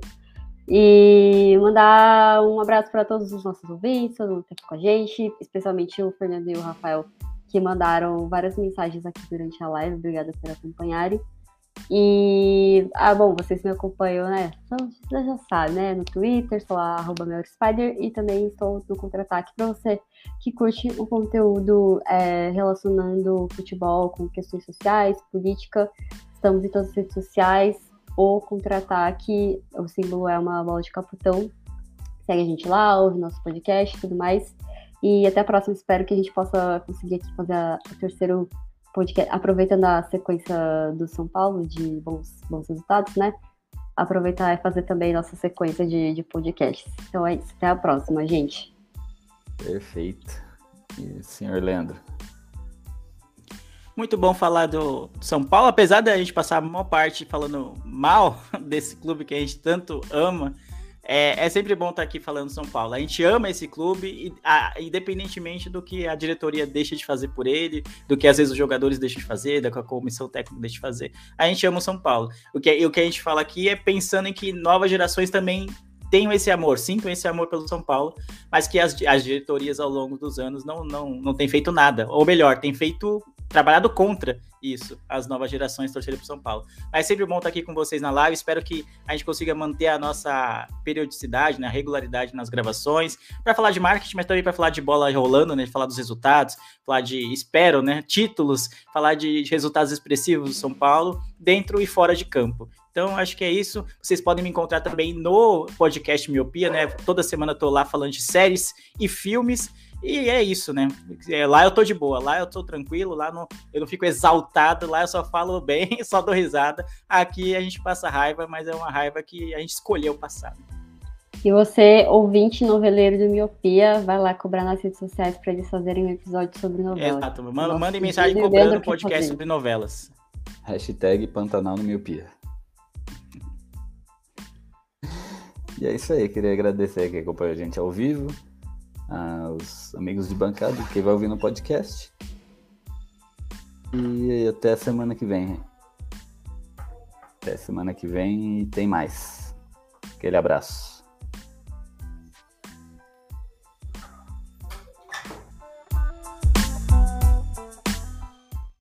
E mandar um abraço para todos os nossos ouvintes, todo mundo que tá aqui com a gente, especialmente o Fernando e o Rafael, que mandaram várias mensagens aqui durante a live. Obrigada por acompanharem. E, ah, bom, vocês me acompanham, né? Você já sabe, né? No Twitter, sou lá, arroba Spider, e também estou no Contra-Ataque para você que curte o conteúdo é, relacionando futebol com questões sociais, política. Estamos em todas as redes sociais, o contra-ataque, o símbolo é uma bola de caputão. Segue a gente lá, ouve nosso podcast e tudo mais. E até a próxima, espero que a gente possa conseguir aqui fazer o terceiro podcast, aproveitando a sequência do São Paulo de bons, bons resultados, né? Aproveitar e fazer também nossa sequência de, de podcasts. Então é isso, até a próxima, gente. Perfeito. E senhor Leandro? Muito bom falar do São Paulo, apesar da gente passar a maior parte falando mal desse clube que a gente tanto ama. É, é, sempre bom estar aqui falando São Paulo. A gente ama esse clube, e, a, independentemente do que a diretoria deixa de fazer por ele, do que às vezes os jogadores deixam de fazer, do que a comissão técnica deixa de fazer. A gente ama o São Paulo. O que, o que a gente fala aqui é pensando em que novas gerações também tenham esse amor, sintam esse amor pelo São Paulo, mas que as, as diretorias ao longo dos anos não, não, não têm feito nada. Ou melhor, têm feito trabalhado contra isso, as novas gerações torcerem para São Paulo. Mas sempre bom estar aqui com vocês na live. Espero que a gente consiga manter a nossa periodicidade, né, a regularidade nas gravações, para falar de marketing, mas também para falar de bola rolando, né, falar dos resultados, falar de espero, né, títulos, falar de resultados expressivos do São Paulo, dentro e fora de campo. Então, acho que é isso. Vocês podem me encontrar também no podcast Miopia, né? Toda semana eu lá falando de séries e filmes. E é isso, né? É, lá eu tô de boa, lá eu tô tranquilo, lá não, eu não fico exaltado, lá eu só falo bem, só dou risada. Aqui a gente passa raiva, mas é uma raiva que a gente escolheu passar. E você, ouvinte noveleiro do Miopia, vai lá cobrar nas redes sociais para eles fazerem um episódio sobre novelas. Exato, mandem manda mensagem cobrando um podcast sobre novelas. Hashtag Pantanal no Miopia. E é isso aí, queria agradecer que acompanhou a gente ao vivo aos amigos de bancada, que vai ouvir no podcast. E até a semana que vem. Até semana que vem e tem mais. Aquele abraço.